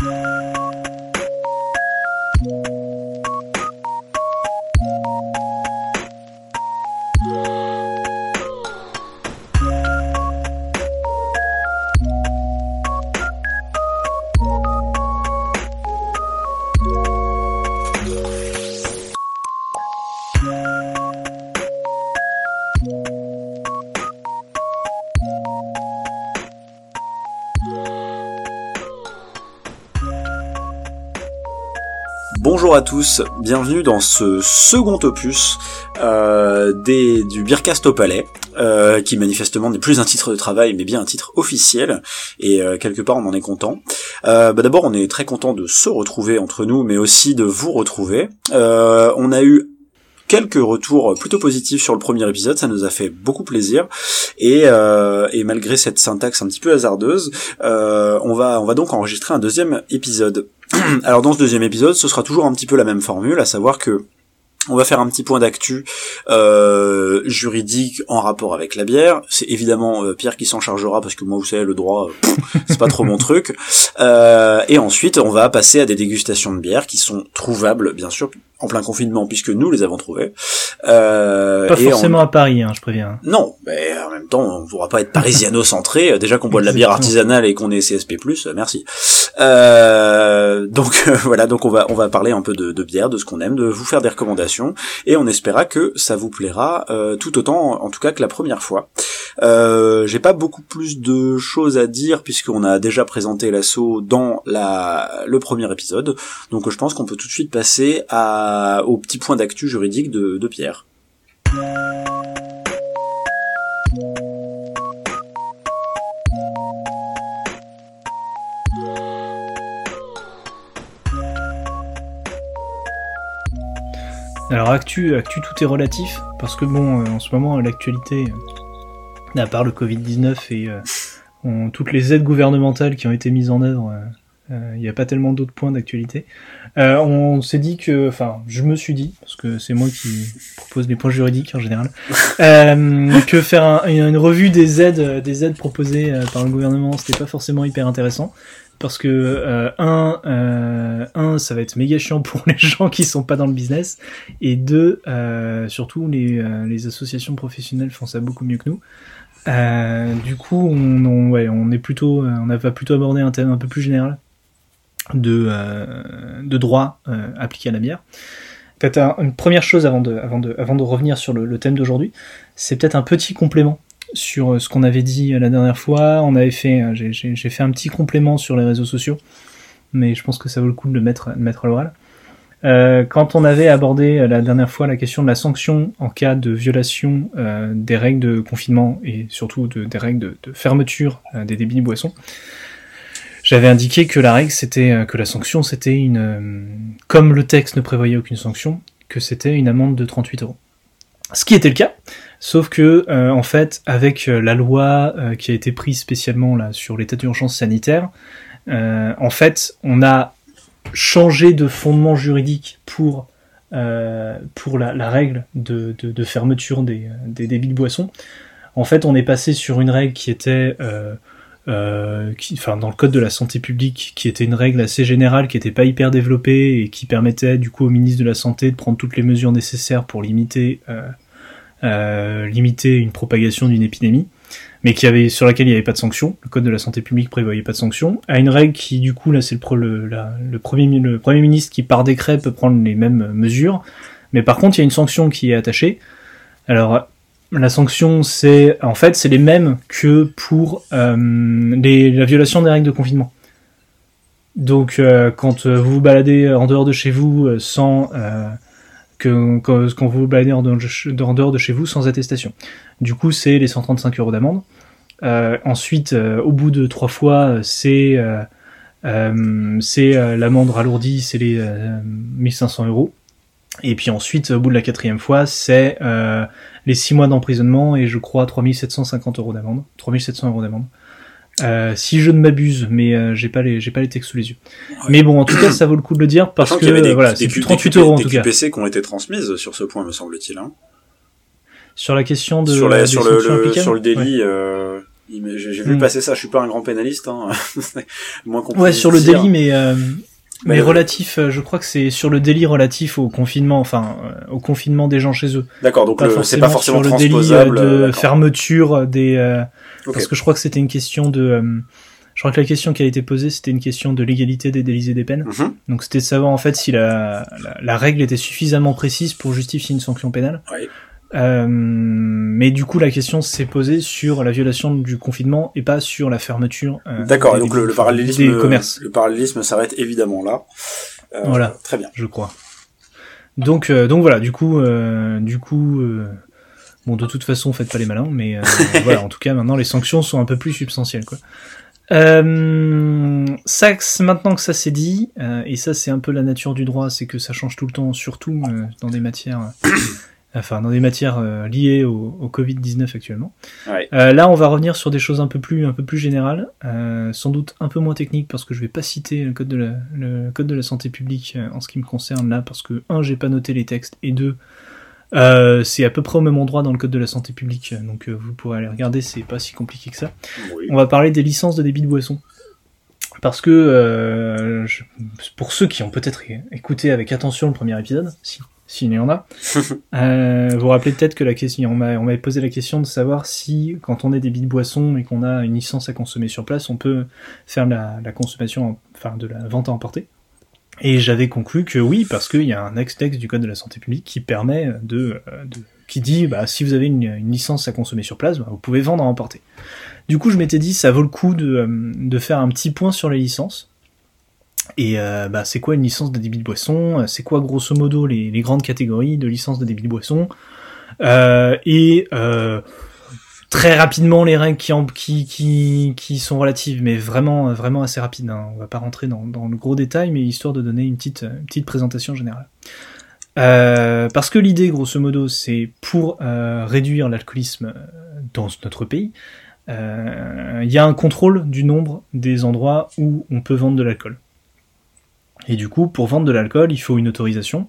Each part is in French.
Yeah. Bienvenue dans ce second opus euh, des, du Beercast au Palais, euh, qui manifestement n'est plus un titre de travail, mais bien un titre officiel, et euh, quelque part on en est content. Euh, bah D'abord on est très content de se retrouver entre nous, mais aussi de vous retrouver. On a eu quelques retours plutôt positifs sur le premier épisode, ça nous a fait beaucoup plaisir et, malgré cette syntaxe un petit peu hasardeuse, on va donc enregistrer un deuxième épisode. Alors dans ce deuxième épisode, ce sera toujours un petit peu la même formule, à savoir que on va faire un petit point d'actu euh, juridique en rapport avec la bière. C'est évidemment euh, Pierre qui s'en chargera parce que moi, vous savez, le droit, euh, c'est pas trop mon truc. Euh, et ensuite, on va passer à des dégustations de bière qui sont trouvables, bien sûr, en plein confinement puisque nous les avons trouvés. Euh, pas forcément à Paris, hein, je préviens. Non, mais en même temps, on ne pourra pas être parisiano-centré. Déjà qu'on boit de la bière artisanale et qu'on est CSP+, merci. Euh, donc voilà, donc on va on va parler un peu de, de bière, de ce qu'on aime, de vous faire des recommandations et on espéra que ça vous plaira euh, tout autant, en tout cas que la première fois. Euh, J'ai pas beaucoup plus de choses à dire puisqu'on a déjà présenté l'assaut dans la le premier épisode, donc je pense qu'on peut tout de suite passer à au petit point d'actu juridique de, de Pierre. Alors actu, actu tout est relatif parce que bon, euh, en ce moment l'actualité, à part le Covid-19 et euh, toutes les aides gouvernementales qui ont été mises en œuvre, euh, il n'y a pas tellement d'autres points d'actualité. Euh, on s'est dit que, enfin, je me suis dit, parce que c'est moi qui propose les points juridiques en général, euh, que faire une revue des aides, des aides proposées par le gouvernement, c'était pas forcément hyper intéressant parce que euh, un, euh, un, ça va être méga chiant pour les gens qui sont pas dans le business, et deux, euh, surtout les, les associations professionnelles font ça beaucoup mieux que nous. du coup, on, on, ouais, on est plutôt, on va plutôt aborder un thème un peu plus général de, euh, de droit euh, appliqué à la bière. Peut-être une première chose avant de, avant de, avant de revenir sur le, thème d'aujourd'hui, c'est peut-être un petit complément sur euh, ce qu'on avait dit la dernière fois. On avait fait, j'ai fait un petit complément sur les réseaux sociaux, mais je pense que ça vaut le coup de le mettre, de mettre à l'oral. Euh, quand on avait abordé la dernière fois la question de la sanction en cas de violation euh, des règles de confinement et surtout de, des règles de, fermeture des débits de boissons, j'avais indiqué que la règle c'était euh, que la sanction c'était une euh, comme le texte ne prévoyait aucune sanction que c'était une amende de 38 euros. Ce qui était le cas, sauf que euh, en fait avec la loi qui a été prise spécialement là sur l'état d'urgence sanitaire, en fait on a changé de fondement juridique pour pour la, règle de, de, fermeture des, des débits de boissons. En fait on est passé sur une règle qui était euh, qui, enfin dans le code de la santé publique, qui était une règle assez générale, qui n'était pas hyper développée et qui permettait du coup au ministre de la santé de prendre toutes les mesures nécessaires pour limiter euh, euh, limiter une propagation d'une épidémie, mais qui avait sur laquelle il n'y avait pas de sanction. Le code de la santé publique prévoyait pas de sanction. À une règle qui du coup là c'est le, le, le, premier le premier ministre qui par décret peut prendre les mêmes mesures, mais par contre il y a une sanction qui est attachée. Alors la sanction, c'est en fait c'est les mêmes que pour euh, les, la violation des règles de confinement. Donc euh, quand vous vous baladez en dehors de chez vous euh, sans quand, vous vous baladez en dehors, de chez vous sans attestation. Du coup, c'est les 135 euros d'amende. ensuite, au bout de trois fois, c'est c'est l'amende ralourdie, c'est les 1500 euros. Et puis ensuite, au bout de la quatrième fois, c'est euh, les six mois d'emprisonnement et je crois 3750 euros d'amende. 3700 euros d'amende. Euh, si je ne m'abuse, mais euh, j'ai pas les j'ai pas les textes sous les yeux. Mais bon, en tout cas, ça vaut le coup de le dire parce que des, voilà, c'est 38 euros en tout cas. QPC qui ont été transmises sur ce point, me semble-t-il. Hein. Sur la question de sur, la, sur le, sur le délit. Euh... J'ai vu Mm. passer ça. Je suis pas un grand pénaliste, hein. moins qu'on Ouais, sur le dire. délit, mais euh, mais euh, relatif. euh, je crois que c'est sur le délit relatif au confinement, enfin euh, au confinement des gens chez eux. D'accord, donc c'est pas forcément sur le délit de fermeture des. euh. Parce que je crois que c'était une question de. euh, je crois que la question qui a été posée, c'était une question de l'égalité des délits et des peines. Mhm. Donc c'était de savoir en fait si la, la, la règle était suffisamment précise pour justifier une sanction pénale. Euh, mais du coup la question s'est posée sur la violation du confinement et pas sur la fermeture. euh, D'accord, et des- donc le, le des parallélisme, commerces, le parallélisme s'arrête évidemment là. Euh, Voilà. Très bien. je crois. Donc euh, donc voilà, du coup euh, du coup euh, bon de toute façon faites pas les malins, mais euh, voilà en tout cas maintenant les sanctions sont un peu plus substantielles quoi. Euh, ça, maintenant que ça c'est dit, euh, et ça c'est un peu la nature du droit, c'est que ça change tout le temps, surtout euh, dans des matières, euh, enfin dans des matières euh, liées au, au Covid-19 actuellement. Ouais. Euh, là, on va revenir sur des choses un peu plus, un peu plus générales, euh, sans doute un peu moins techniques parce que je vais pas citer le code de la, le code de la santé publique en ce qui me concerne là, parce que un, j'ai pas noté les textes, et deux, c'est à peu près au même endroit dans le code de la santé publique, donc vous pourrez aller regarder, c'est pas si compliqué que ça. Oui. On va parler des licences de débit de boisson. Parce que euh, je- pour ceux qui ont peut-être écouté avec attention le premier épisode, si s'il y en a, euh, vous vous rappelez peut-être que la question, on m'a on m'avait posé la question de savoir si quand on est débit de boisson et qu'on a une licence à consommer sur place, on peut faire la, la consommation, en- enfin de la vente à emporter. Et j'avais conclu que oui, parce qu'il y a un ex-texte du code de la santé publique qui permet de, euh, de qui dit bah si vous avez une, une licence à consommer sur place, bah, vous pouvez vendre à emporter. Du coup, je m'étais dit, ça vaut le coup de, euh, de faire un petit point sur les licences. Et euh, bah, c'est quoi une licence de débit de boisson? C'est quoi grosso modo les, grandes catégories de licences de débit de boisson? Euh, Et euh, très rapidement les règles qui, qui, qui, sont relatives, mais vraiment vraiment assez rapides. Hein. On va pas rentrer dans, dans le gros détail, mais histoire de donner une petite, une petite présentation générale. Euh, parce que l'idée, grosso modo, c'est pour euh, réduire l'alcoolisme euh, dans notre pays, il y a un contrôle du nombre des endroits où on peut vendre de l'alcool. Et du coup, pour vendre de l'alcool, il faut une autorisation,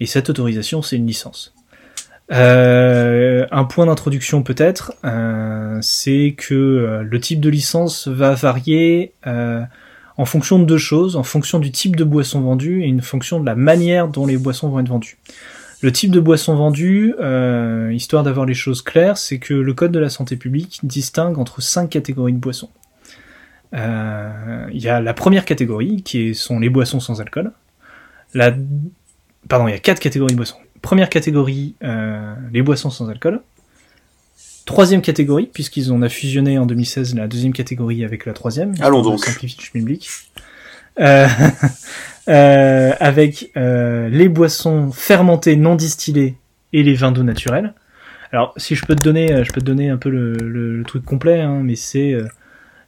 et cette autorisation, c'est une licence. Euh, un point d'introduction peut-être, euh, c'est que euh, le type de licence va varier euh, en fonction de deux choses, en fonction du type de boisson vendue et une fonction de la manière dont les boissons vont être vendues. Le type de boisson vendue, euh, histoire d'avoir les choses claires, c'est que le Code de la santé publique distingue entre cinq catégories de boissons. Euh, Il y a la première catégorie, qui sont les boissons sans alcool. La... Pardon, il y a quatre catégories de boissons. Première catégorie, euh, les boissons sans alcool. Troisième catégorie, puisqu'ils ont a fusionné en 2016 la deuxième catégorie avec la troisième. Allons On donc. schmilblick. Euh, euh, avec euh, les boissons fermentées non distillées et les vins doux naturels. Alors, si je peux te donner, euh, je peux te donner un peu le, le- le truc complet, hein, mais c'est euh,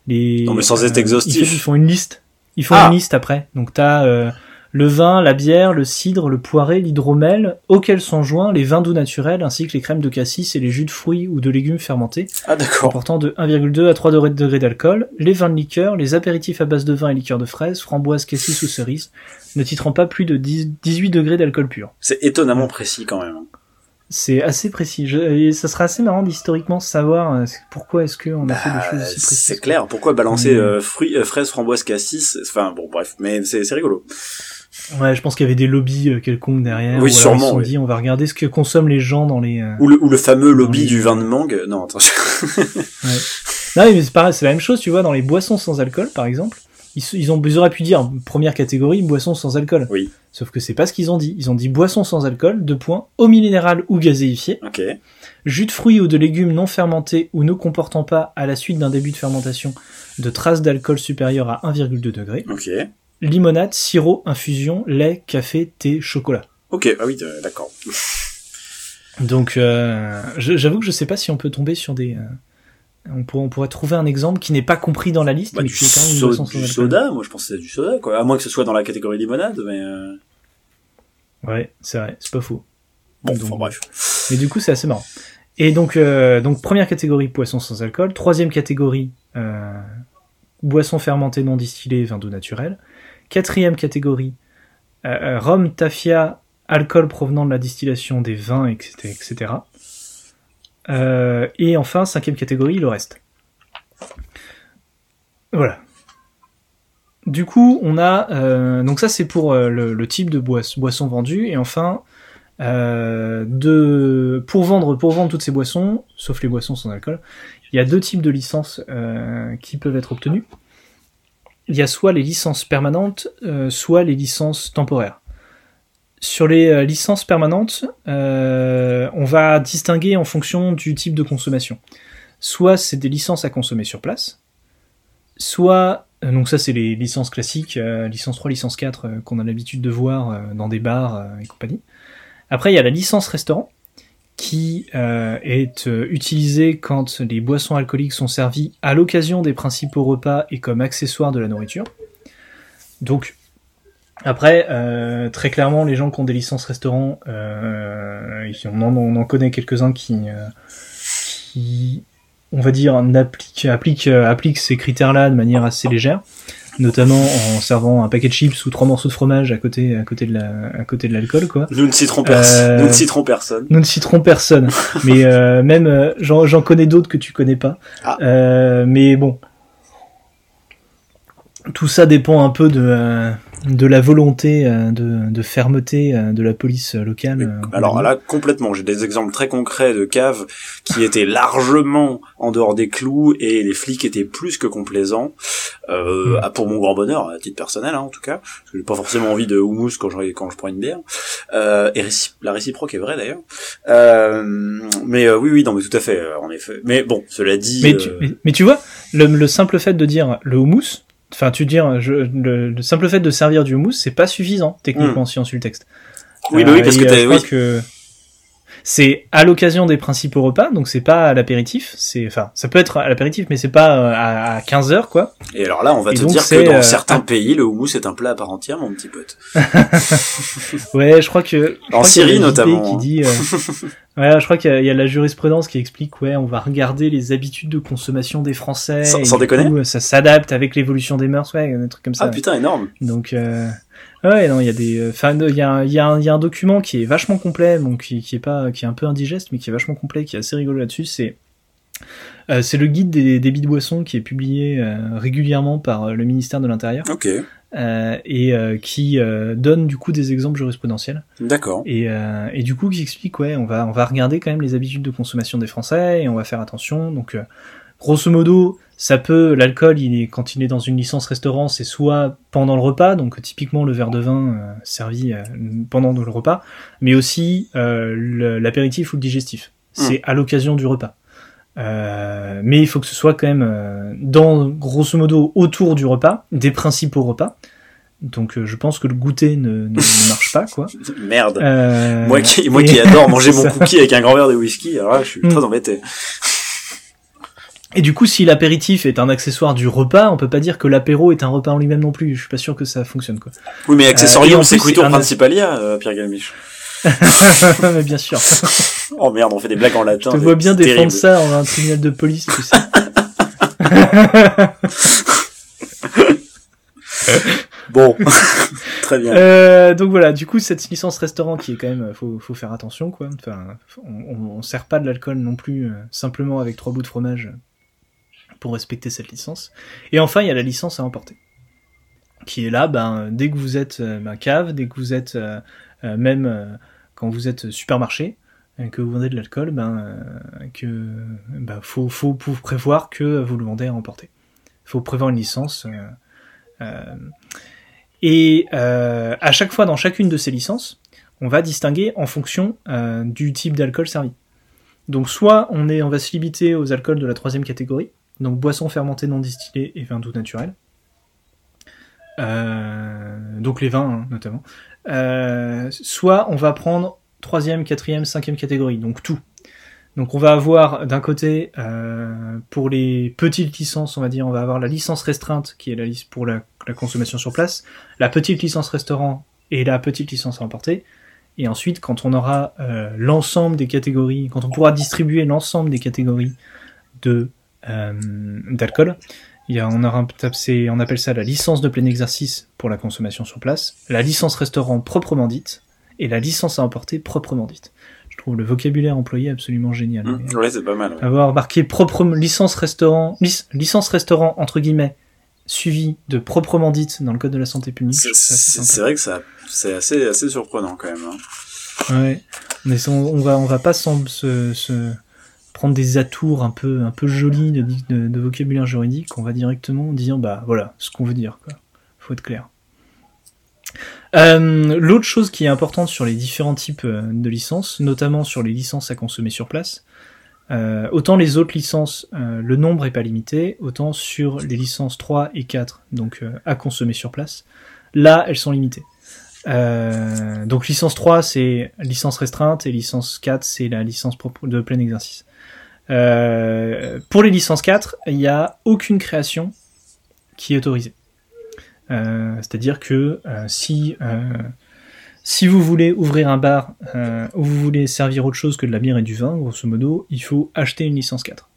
les. Non, mais sans être euh, exhaustif. Ils, font- ils font une liste. Ils font Ah. une liste après. Donc t'as euh, le vin, la bière, le cidre, le poiré, l'hydromel, auxquels sont joints les vins doux naturels ainsi que les crèmes de cassis et les jus de fruits ou de légumes fermentés Ah d'accord. comportant de 1,2 à 3 degrés d'alcool, les vins de liqueur, les apéritifs à base de vin et liqueur de fraise, framboise, cassis ou cerise, ne titrant pas plus de 10 18 degrés d'alcool pur. C'est étonnamment précis quand même. C'est assez précis. Je, et ça sera assez marrant d'historiquement savoir euh, pourquoi est-ce qu'on a fait des Bah, choses aussi précises. c'est clair. Pourquoi balancer euh, fruits, euh, fraises, framboises, cassis Enfin bon, bref, mais c'est rigolo. Ouais, je pense qu'il y avait des lobbies euh, quelconques derrière. Oui, sûrement, Ils se sont oui. dit, on va regarder ce que consomment les gens dans les. euh, Ou le, ou le fameux lobby du vin de mangue. Non, attends. Non, mais c'est pareil, c'est la même chose, tu vois, dans les boissons sans alcool, par exemple. Ils, ont, ils auraient pu dire première catégorie, boissons sans alcool. Oui. Sauf que c'est pas ce qu'ils ont dit. Ils ont dit boissons sans alcool, deux points, eau minérale ou gazéifiée, ok. jus de fruits ou de légumes non fermentés ou ne comportant pas, à la suite d'un début de fermentation, de traces d'alcool supérieures à 1,2 degré, Ok. limonade, sirop, infusion, lait, café, thé, chocolat. Ok. Ah oui, euh, d'accord. Donc, euh, j'avoue que je sais pas si on peut tomber sur des. euh, on, pourrait, on pourrait trouver un exemple qui n'est pas compris dans la liste, Bah, mais du, qui est quand même une so- du soda, moi je pense que c'est du soda, quoi. À moins que ce soit dans la catégorie limonade, mais euh... Ouais, c'est vrai, c'est pas faux. bon, Donc, enfin bref. Mais du coup, c'est assez marrant. Et donc, euh, donc première catégorie poisson sans alcool, troisième catégorie euh, boisson fermentée non distillée, vin doux naturel, quatrième catégorie euh, rhum, tafia, alcool provenant de la distillation des vins, etc., etc. Euh, et enfin cinquième catégorie le reste. Voilà. Du coup, on a euh, donc ça c'est pour euh, le, type de boisson vendue et enfin euh, pour vendre pour vendre toutes ces boissons, sauf les boissons sans alcool, il y a deux types de licences qui peuvent être obtenues. Il y a soit les licences permanentes, soit les licences temporaires. Sur les euh, licences permanentes, euh, on va distinguer en fonction du type de consommation. Soit c'est des licences à consommer sur place, soit euh, donc ça c'est les licences classiques, licence 3, licence 4 euh, qu'on a l'habitude de voir dans des bars et compagnie. Après il y a la licence restaurant qui est utilisée quand les boissons alcooliques sont servies à l'occasion des principaux repas et comme accessoire de la nourriture. Donc après, euh, très clairement, les gens qui ont des licences restaurants, euh, on, en, on en connaît quelques-uns qui, euh, qui, on va dire, appliquent, euh, appliquent ces critères-là de manière assez légère, notamment en servant un paquet de chips ou trois morceaux de fromage à côté, à côté de la, à côté de l'alcool, quoi. Nous ne citerons personne. Euh, Nous ne citerons personne. Nous ne citerons personne, mais euh, même j'en connais d'autres que tu connais pas. Ah. Euh, mais bon, tout ça dépend un peu de euh, de la volonté euh, de, de fermeté euh, de la police locale. Alors là, complètement. J'ai des exemples très concrets de caves qui étaient largement en dehors des clous et les flics étaient plus que complaisants. Euh, Mm. ah, pour mon grand bonheur, à titre personnel hein, en tout cas, parce que j'ai pas forcément envie de houmous quand je quand je prends une bière. Euh, et réci- la réciproque est vraie d'ailleurs. Euh, mais euh, oui, oui, non, mais tout à fait, en effet. Mais bon, cela dit. Mais, tu, mais, mais tu vois, le, le simple fait de dire le houmous, enfin tu dire je, le, le simple fait de servir du houmous, c'est pas suffisant techniquement si on suit le texte. Oui, bah oui, Euh, parce que euh, oui. que c'est à l'occasion des principaux repas, donc c'est pas à l'apéritif, c'est enfin ça peut être à l'apéritif, mais c'est pas euh, à, à 15 heures quoi. Et alors là, on va Et te dire que dans euh, certains ah. pays, le houmous est un plat à part entière, mon petit pote. Ouais, je crois que je En crois Syrie, JP notamment, qui hein. dit euh, ouais, je crois qu'il y, a- il y a la jurisprudence qui explique ouais, on va regarder les habitudes de consommation des Français. Sans- et sans du déconner coup, ça s'adapte avec l'évolution des mœurs, ouais, un truc comme ça. Ah ouais. putain, énorme. Donc, euh, ouais, non, il y a des, enfin, il y a, y, a y a un document qui est vachement complet, bon, qui, qui est pas, qui est un peu indigeste, mais qui est vachement complet, qui est assez rigolo là-dessus. C'est, euh, c'est le guide des débits de boissons qui est publié euh, régulièrement par euh, le ministère de l'Intérieur Ok, euh, et euh, qui euh, donne du coup des exemples jurisprudentiels d'accord. et, euh, et du coup qui explique ouais, on va, on va regarder quand même les habitudes de consommation des Français et on va faire attention. Donc, euh, grosso modo, ça peut, l'alcool, il est, quand il est dans une licence restaurant, c'est soit pendant le repas, donc typiquement le verre de vin euh, servi euh, pendant le repas, mais aussi euh, l'apéritif ou le digestif. C'est à l'occasion du repas. Euh, mais il faut que ce soit quand même euh, dans, grosso modo, autour du repas, des principaux repas. Donc euh, je pense que le goûter ne, ne, ne marche pas, quoi. Merde. Euh, moi qui, moi et- qui adore manger mon cookie avec un grand verre de whisky, alors là, je suis Mm. très embêté. Et du coup, si l'apéritif est un accessoire du repas, on peut pas dire que l'apéro est un repas en lui-même non plus. Je suis pas sûr que ça fonctionne, quoi. Oui, mais Euh, accessorium, en c'est c'est un- Principalia, euh, Pierre Galmiche. Mais bien sûr. Oh merde, on fait des blagues en latin. Je te vois bien défendre ça en un tribunal de police, tu sais. Bon, très bien. Euh, donc voilà, du coup, cette licence restaurant qui est quand même, faut, faut faire attention, quoi. Enfin, on, on, on sert pas de l'alcool non plus euh, simplement avec trois bouts de fromage pour respecter cette licence. Et enfin, il y a la licence à emporter, qui est là, ben, dès que vous êtes ben, cave, dès que vous êtes euh, euh, même quand vous êtes supermarché, que vous vendez de l'alcool, ben, que ben, faut, faut, prévoir que vous le vendez à emporter. Faut prévoir une licence. et à chaque fois, dans chacune de ces licences, on va distinguer en fonction du type d'alcool servi. Donc soit on, est, on va se limiter aux alcools de la troisième catégorie, donc boissons fermentées non distillées et vins doux naturels. Euh, donc les vins hein, notamment. Euh, soit on va prendre troisième, quatrième, cinquième catégorie, donc tout. Donc on va avoir d'un côté, euh, pour les petites licences, on va dire, on va avoir la licence restreinte, qui est la liste pour la, la consommation sur place, la petite licence restaurant et la petite licence à emporter. Et ensuite, quand on aura l'ensemble des catégories, quand on pourra distribuer l'ensemble des catégories de d'alcool, il y a, on, appelle ça la licence de plein exercice pour la consommation sur place, la licence restaurant proprement dite, et la licence à emporter proprement dite. Je trouve le vocabulaire employé absolument génial. Mmh, ouais, c'est pas mal. Ouais. Avoir marqué propre licence restaurant, lic- licence restaurant entre guillemets, suivi de proprement dite dans le code de la santé publique. C'est- vrai que ça, c'est assez, assez surprenant quand même. hein. Ouais. Mais on, on va, on va pas se, se prendre des atours un peu, un peu jolis de, vocabulaire juridique. On va directement dire, bah voilà, ce qu'on veut dire. Quoi. Faut être clair. Euh, L'autre chose qui est importante sur les différents types euh, de licences, notamment sur les licences à consommer sur place, euh, autant les autres licences, le nombre est pas limité, autant sur les licences 3 et 4, donc à consommer sur place, là elles sont limitées. Donc licence 3 c'est licence restreinte et licence 4 c'est la licence de plein exercice. Euh, pour les licences 4, il n'y a aucune création qui est autorisée. Euh, C'est-à-dire que euh, si si vous voulez ouvrir un bar ou vous voulez servir autre chose que de la bière et du vin, grosso modo, il faut acheter une licence 4.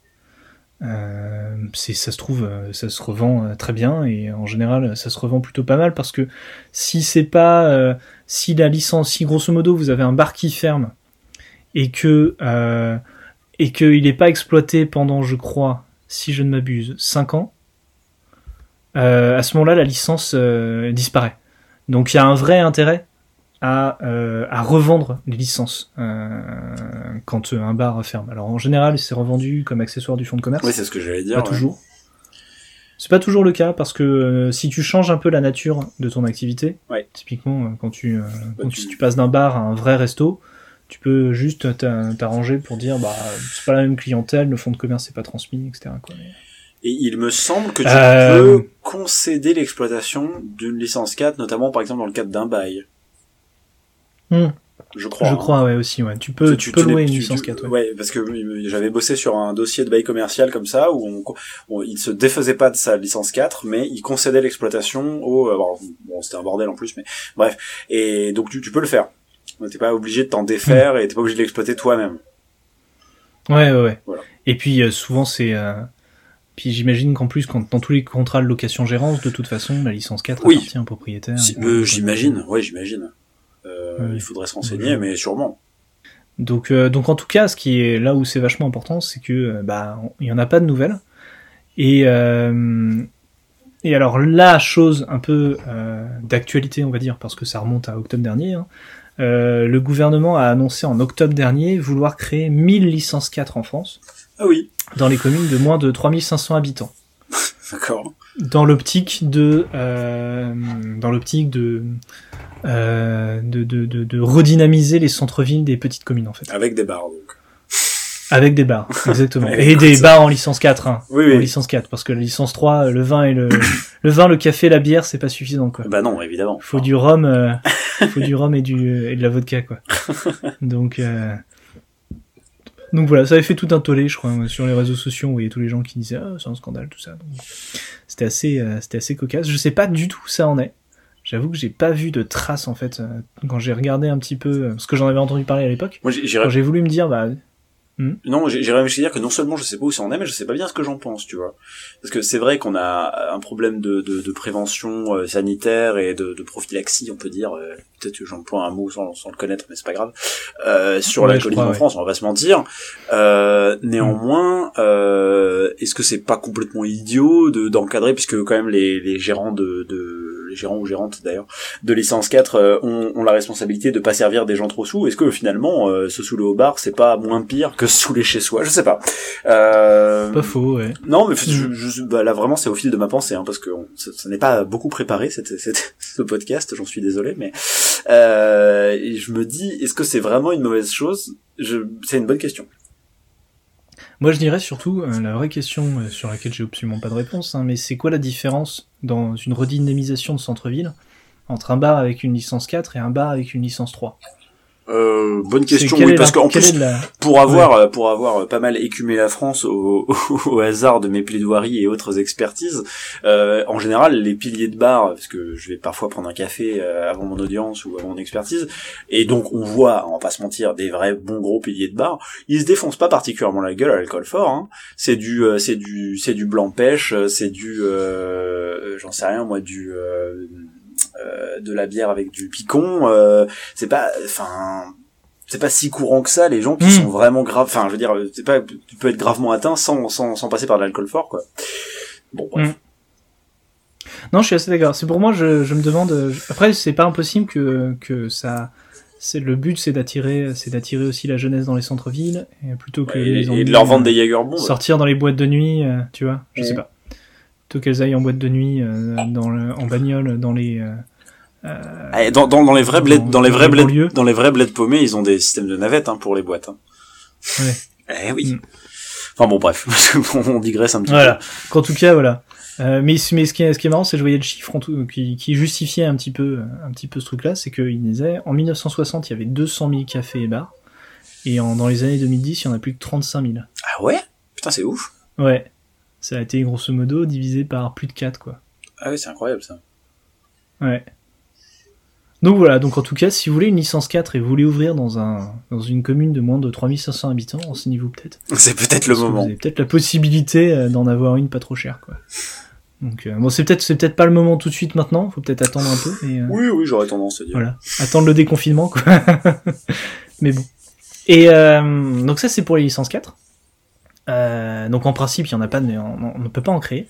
Euh, ça se trouve, ça se revend très bien et en général, ça se revend plutôt pas mal parce que si c'est pas, si la licence, si grosso modo vous avez un bar qui ferme et que et qu'il n'est pas exploité pendant, je crois, si je ne m'abuse, 5 ans, euh, à ce moment-là, la licence euh, disparaît. Donc il y a un vrai intérêt à, euh, à revendre les licences quand un bar ferme. Alors en général, c'est revendu comme accessoire du fonds de commerce. Oui, c'est ce que j'allais dire. pas ouais. toujours. C'est pas toujours le cas parce que si tu changes un peu la nature de ton activité, Ouais. typiquement quand tu, quand tu- tu, tu passes d'un bar à un vrai resto, tu peux juste t'a- t'arranger pour dire bah c'est pas la même clientèle, le fonds de commerce c'est pas transmis, etc. Quoi. Et il me semble que tu Euh, peux concéder l'exploitation d'une licence 4, notamment par exemple dans le cadre d'un bail. Hmm. Je crois. Je hein. crois, ouais, aussi, ouais. Tu peux, tu, peux n'es- louer une tu- licence tu- 4, ouais. Ouais, parce que euh, j'avais bossé sur un dossier de bail commercial comme ça où on, on- il se défaisait pas de sa licence 4, mais il concédait l'exploitation au. alors, bon, c'était un bordel en plus, mais bref. Et donc tu, tu peux le faire. T'es pas obligé de t'en défaire et t'es pas obligé de l'exploiter toi-même. Ouais, ouais, ouais. Voilà. Et puis, euh, souvent, c'est, euh, puis j'imagine qu'en plus, quand, dans tous les contrats de location-gérance, de toute façon, la licence 4 Oui. appartient au propriétaire. Euh, j'imagine, ouais, j'imagine. Ouais. Il faudrait se renseigner, mais sûrement. Donc, donc en tout cas, ce qui est là où c'est vachement important, c'est que bah il y en a pas de nouvelles. Et et alors la chose un peu d'actualité, on va dire, parce que ça remonte à octobre dernier. hein, euh, le gouvernement a annoncé en octobre dernier vouloir créer 1000 licences 4 en France, Ah oui, dans les communes de moins de 3500 habitants. d'accord. dans l'optique de euh, dans l'optique de, euh, de, de, de de redynamiser les centres-villes des petites communes en fait Avec des barres, donc. Avec des bars exactement. Et des ça- bars en licence 4 hein, Oui, en oui. licence 4 parce que la licence 3 le vin et le le vin le café la bière c'est pas suffisant quoi. Bah non, évidemment. faut du rhum euh, faut du rhum et du et de la vodka quoi. Donc euh, donc voilà ça avait fait tout un tollé je crois sur les réseaux sociaux on voyait tous les gens qui disaient ah c'est un scandale tout ça. C'était assez euh, c'était assez cocasse. Je sais pas du tout où ça en est. J'avoue que j'ai pas vu de traces en fait euh, quand j'ai regardé un petit peu euh, parce que j'en avais entendu parler à l'époque. Quand j'ai voulu me dire bah Non, j'ai- même jusqu'à dire que non seulement je sais pas où ça en est, mais je sais pas bien ce que j'en pense, tu vois. Parce que c'est vrai qu'on a un problème de, de, de prévention euh, sanitaire et de, de prophylaxie, on peut dire. euh, Peut-être que j'emploie un mot sans, sans le connaître, mais c'est pas grave. Euh, sur Ouais, l'alcoolisme crois, en ouais. France, on va pas se mentir. Euh, néanmoins, euh, est-ce que c'est pas complètement idiot de d'encadrer, puisque quand même les, les gérants de, de les gérants ou gérantes d'ailleurs de licence 4 euh, ont, ont la responsabilité de pas servir des gens trop sous. Est-ce que finalement euh, se saouler au bar c'est pas moins pire que se saouler chez soi? Je sais pas. Euh, pas faux ouais non, mais je, je- bah, là vraiment c'est au fil de ma pensée, hein, parce que on- ça, ça n'est pas beaucoup préparé cette, cette- ce podcast, j'en suis désolé, mais euh, et je me dis, est-ce que c'est vraiment une mauvaise chose? Je, C'est une bonne question. Moi, je dirais surtout euh, la vraie question euh, sur laquelle j'ai absolument pas de réponse, hein, mais c'est quoi la différence dans une redynamisation de centre-ville entre un bar avec une licence 4 et un bar avec une licence 3 Euh, bonne question, oui, parce qu'en plus la- pour avoir euh, pour avoir pas mal écumé la France au, au, au hasard de mes plaidoiries et autres expertises, euh, en général les piliers de bar, parce que je vais parfois prendre un café euh, avant mon audience ou avant mon expertise, et donc on voit, on va pas se mentir, des vrais bons gros piliers de bar, ils se défoncent pas particulièrement la gueule à l'alcool fort, hein. c'est du euh, c'est du c'est du blanc pêche, euh, c'est du euh, j'en sais rien moi du euh, euh, de la bière avec du picon, euh, c'est pas enfin c'est pas si courant que ça les gens qui Mm. sont vraiment graves. Enfin, je veux dire, c'est pas, tu peux être gravement atteint sans sans sans passer par de l'alcool fort, quoi. Bon, bref. Mm. Non, je suis assez d'accord. C'est pour moi, je, je me demande. euh, Après, c'est pas impossible que que ça. C'est le but, c'est d'attirer, c'est d'attirer aussi la jeunesse dans les centres-villes, et plutôt que Ouais, les et, et de leur vendre euh, des Jagerbombes. sortir dans les boîtes de nuit, euh, tu vois. Je Mm. sais pas. Plutôt qu'elles aillent en boîte de nuit, euh, dans le, en bagnole, dans les. euh, euh, et Dans, dans, dans les vrais bleds, Dans- les vrais bleds, dans les vrais bleds paumés, ils ont des systèmes de navettes hein, pour les boîtes. Hein. Ouais. Eh oui. Mm. Enfin bon, bref, on digresse un petit Voilà. Qu'en tout cas, voilà. Euh, mais mais ce, qui est, ce qui est marrant, c'est que je voyais le chiffre en tout, qui, qui justifiait un petit peu, un petit peu ce truc-là, c'est qu'il disait en 1960, il y avait 200 000 cafés et bars, et en, dans les années 2010, il y en a plus que 35 000. peu. Ah ouais? Putain, c'est ouf. Ouais. Ça a été grosso modo divisé par plus de 4, quoi. Ah ouais, c'est incroyable ça. Ouais. Donc voilà, donc en tout cas, si vous voulez une licence 4 et vous voulez ouvrir dans un dans une commune de moins de 3500 habitants, renseignez-vous peut-être. C'est peut-être le moment. Vous avez peut-être la possibilité euh, d'en avoir une pas trop chère, quoi. Donc euh, bon, c'est peut-être c'est peut-être pas le moment tout de suite maintenant. Faut peut-être attendre un peu. Mais, euh, Oui, oui, j'aurais tendance à dire. Voilà, attendre le déconfinement, quoi. mais bon. Et euh, donc ça, c'est pour les licences 4. Euh, donc en principe, il y en a pas, de- on, on ne peut pas en créer.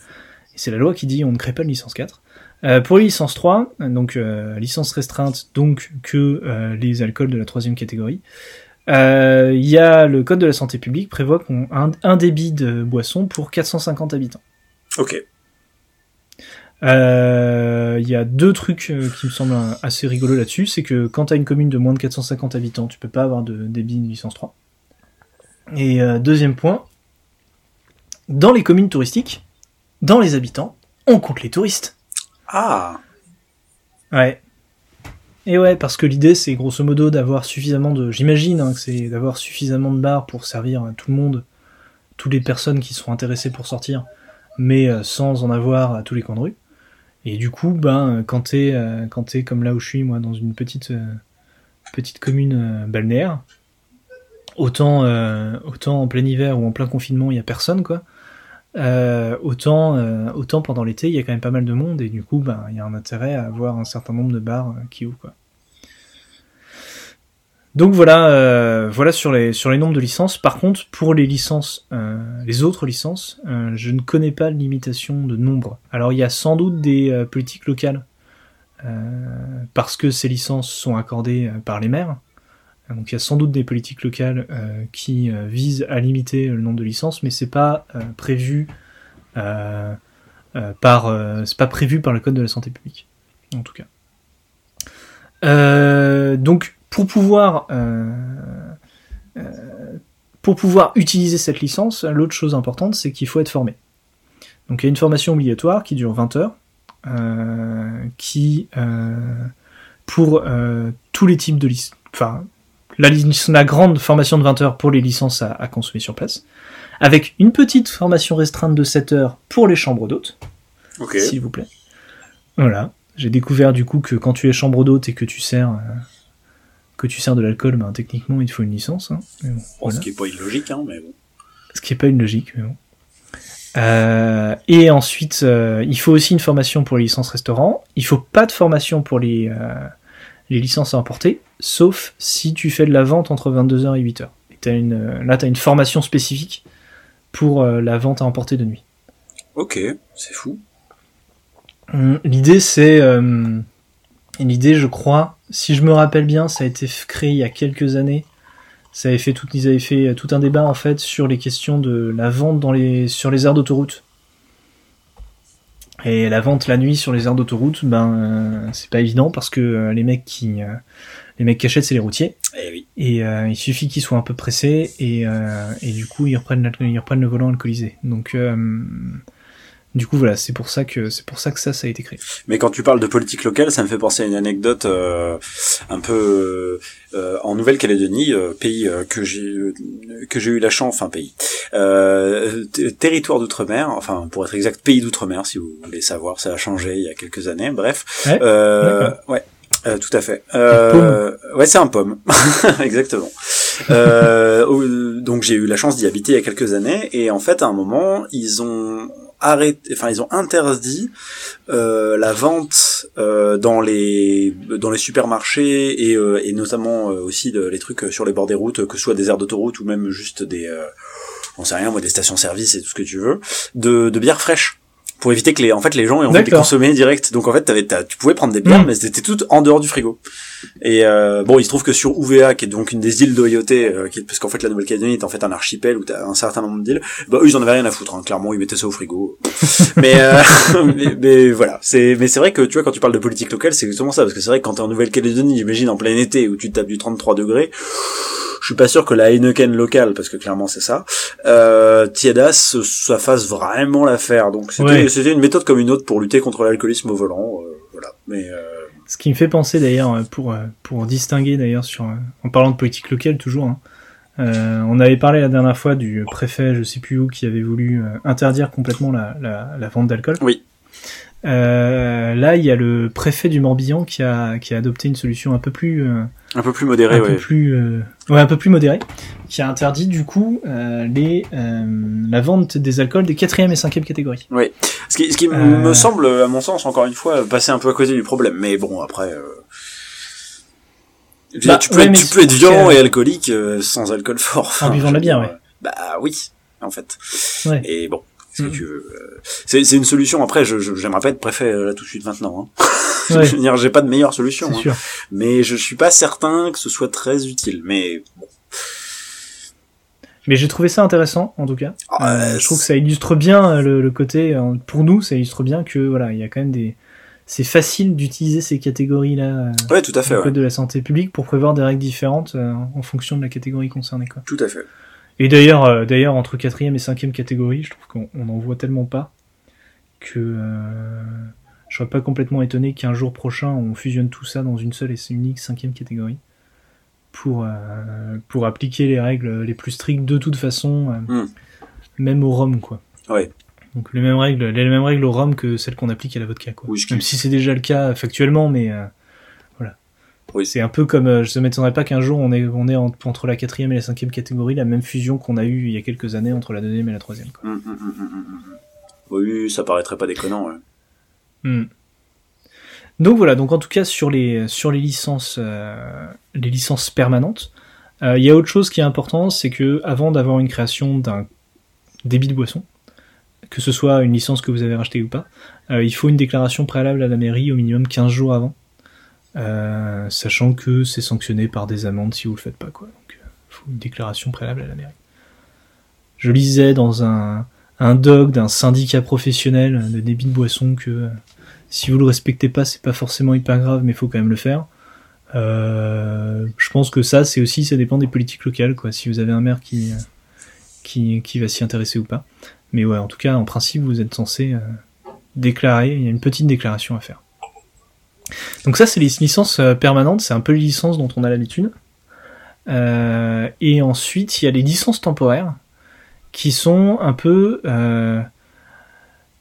C'est la loi qui dit on ne crée pas de licence 4. Euh, pour les licences 3, donc euh, licence restreinte, donc que euh, les alcools de la troisième catégorie. Il y a le code de la santé publique prévoit qu'on un, un débit de boisson pour 450 habitants. Ok. Il y a deux trucs qui me semblent assez rigolos là-dessus, c'est que quand t'as une commune de moins de 450 habitants, tu peux pas avoir de débit de licence 3. Et deuxième point, dans les communes touristiques, dans les habitants, on compte les touristes. Ah. Ouais. Et ouais, parce que l'idée c'est grosso modo d'avoir suffisamment de, j'imagine hein, que c'est d'avoir suffisamment de bars pour servir à tout le monde, toutes les personnes qui seront intéressées pour sortir, mais euh, sans en avoir à tous les coins de rue. Et du coup, ben euh, quand t'es euh, quand t'es comme là où je suis moi dans une petite euh, petite commune euh, balnéaire, autant euh, autant en plein hiver ou en plein confinement il y a personne quoi. Euh, autant, euh, autant pendant l'été, il y a quand même pas mal de monde et du coup, ben, il y a un intérêt à avoir un certain nombre de bars euh, qui ouvrent quoi. Donc voilà, voilà sur les sur les nombres de licences. Par contre, pour les licences, les autres licences, je ne connais pas de limitation de nombre. Alors il y a sans doute des politiques locales parce que ces licences sont accordées par les maires. Donc il y a sans doute des politiques locales euh, qui euh, visent à limiter le nombre de licences, mais c'est pas euh, prévu euh, euh, par euh, pas prévu par le code de la santé publique, en tout cas. Euh, donc pour pouvoir euh, euh, pour pouvoir utiliser cette licence, l'autre chose importante, c'est qu'il faut être formé. Donc il y a une formation obligatoire qui dure 20 heures, euh, qui euh, pour euh, tous les types de licences, la, grande formation de 20 heures pour les licences à, à consommer sur place, avec une petite formation restreinte de 7 heures pour les chambres d'hôtes, Ok. s'il vous plaît. Voilà. J'ai découvert du coup que quand tu es chambre d'hôte et que tu sers euh, que tu sers de l'alcool, ben, techniquement il te faut une licence. Hein. Mais bon, Bon, voilà. Ce qui est pas illogique, hein, mais bon. Ce qui est pas une logique, mais bon. Euh, et ensuite, euh, il faut aussi une formation pour les licences restaurants. Il faut pas de formation pour les, les licences à emporter, sauf si tu fais de la vente entre 22h et 8h. Et t'as une, euh, là, tu as une formation spécifique pour euh, la vente à emporter de nuit. Ok, c'est fou. Hum, L'idée, c'est... euh, L'idée, je crois, si je me rappelle bien, ça a été créé il y a quelques années. Ça avait fait tout, ils avaient fait tout un débat en fait sur les questions de la vente dans les sur les aires d'autoroute. Et la vente la nuit sur les aires d'autoroute, ben euh, c'est pas évident parce que euh, les mecs qui euh, les mecs qui achètent c'est les routiers Eh oui. et euh, il suffit qu'ils soient un peu pressés et euh, et du coup ils reprennent la- ils reprennent le volant alcoolisé. Donc euh, du coup voilà, c'est pour ça que c'est pour ça que ça ça a été créé. Mais quand tu parles de politique locale, ça me fait penser à une anecdote euh, un peu euh, en Nouvelle-Calédonie, euh, pays euh, que j'ai euh, que j'ai eu la chance, enfin pays, euh, territoire d'outre-mer, enfin pour être exact, pays d'outre-mer, si vous voulez savoir, ça a changé il y a quelques années. Bref, Ouais, euh, ouais. euh, tout à fait. Euh, ouais, c'est un pomme, exactement. Euh, donc j'ai eu la chance d'y habiter il y a quelques années et en fait à un moment ils ont arrêté, enfin ils ont interdit euh, la vente euh, dans les dans les supermarchés et, euh, et notamment euh, aussi de, les trucs sur les bords des routes, que ce soit des aires d'autoroute ou même juste des, euh, on sait rien, moi des stations-service et tout ce que tu veux, de, de bière fraîche pour éviter que les en fait les gens aient envie de les consommer direct. Donc en fait t'avais, t'as- tu pouvais prendre des bières Mm. mais c'était toutes en dehors du frigo. Et euh, bon il se trouve que sur UVA qui est donc une des îles d'Oyoté, euh, parce qu'en fait la Nouvelle-Calédonie est en fait un archipel où t'as un certain nombre d'îles, bah eux ils en avaient rien à foutre. Hein. Clairement ils mettaient ça au frigo. mais, euh, mais mais voilà c'est mais c'est vrai que tu vois quand tu parles de politique locale c'est exactement ça parce que c'est vrai que quand t'es en Nouvelle-Calédonie j'imagine en plein été où tu tapes du 33 degrés je suis pas sûr que la Heineken locale, parce que clairement c'est ça, euh, Tiadas, ça fasse vraiment l'affaire. Donc c'était Ouais. une méthode comme une autre pour lutter contre l'alcoolisme au volant. euh, voilà. Mais euh, Ce qui me fait penser d'ailleurs, euh, pour, euh, pour distinguer d'ailleurs sur, euh, en parlant de politique locale toujours, hein, euh, on avait parlé la dernière fois du préfet, je sais plus où, qui avait voulu interdire complètement la, la, la vente d'alcool. Oui. Euh, là, il y a le préfet du Morbihan qui a, qui a adopté une solution un peu plus, euh, un peu plus modéré, un ouais. peu plus, euh, ouais, un peu plus modérée, qui a interdit du coup euh, les, euh, la vente des alcools des quatrième et cinquième catégories. Ce qui, ce qui Euh. me semble, à mon sens, encore une fois, passer un peu à côté du problème. Mais bon, après. Euh... Bah, tu peux, ouais, être, tu peux être violent et alcoolique euh, sans alcool fort. Enfin, buvant la bière, ouais. Bah oui, en fait. Ouais. Et bon, qu'est-ce que Mm. tu veux C'est c'est une solution. Après, je j'aimerais pas être préfet là tout de suite maintenant. Hein. Ouais. je veux dire, j'ai pas de meilleure solution. Hein. Mais je suis pas certain que ce soit très utile. Mais bon. Mais j'ai trouvé ça intéressant, en tout cas. Ah, Euh, je trouve que ça illustre bien euh, le, le côté, euh, pour nous, ça illustre bien que voilà, il y a quand même des, c'est facile d'utiliser ces catégories-là Ouais, tout à fait. code de la santé publique pour prévoir des règles différentes en fonction de la catégorie concernée, quoi. Tout à fait. Et d'ailleurs, d'ailleurs, entre quatrième et cinquième catégorie, je trouve qu'on on en voit tellement pas que euh, je serais pas complètement étonné qu'un jour prochain on fusionne tout ça dans une seule et unique cinquième catégorie pour euh, pour appliquer les règles les plus strictes de toute façon, euh, Hmm. même au rhum, quoi. Ouais. Donc les mêmes règles, les mêmes règles au rhum que celles qu'on applique à la vodka, quoi. Oui, Même si c'est déjà le cas factuellement, mais euh, voilà. Oui. C'est un peu comme, je ne m'étonnerais pas qu'un jour on ait, on en- entre la quatrième et la cinquième catégorie la même fusion qu'on a eu il y a quelques années entre la deuxième et la troisième. Quoi. Hum, hum. Oui, ça paraîtrait pas déconnant. Ouais. Hmm. Donc voilà, donc en tout cas sur les sur les licences euh, permanentes, euh, il y a autre chose qui est important, c'est que avant d'avoir une création d'un débit de boisson, que ce soit une licence que vous avez rachetée ou pas, euh, il faut une déclaration préalable à la mairie au minimum 15 jours avant, sachant que c'est sanctionné par des amendes si vous le faites pas quoi. Donc faut une déclaration préalable à la mairie. Je lisais dans un un doc d'un syndicat professionnel de débit de boisson que euh, si vous le respectez pas, c'est pas forcément hyper grave, mais faut quand même le faire. Euh, je pense que ça, c'est aussi, ça dépend des politiques locales, quoi. Si vous avez un maire qui, euh, qui, qui va s'y intéresser ou pas. Mais ouais, en tout cas, en principe, vous êtes censé déclarer. Il y a une petite déclaration à faire. Donc ça, c'est les licences permanentes. C'est un peu les licences dont on a l'habitude. Et ensuite, il y a les licences temporaires qui sont un peu euh,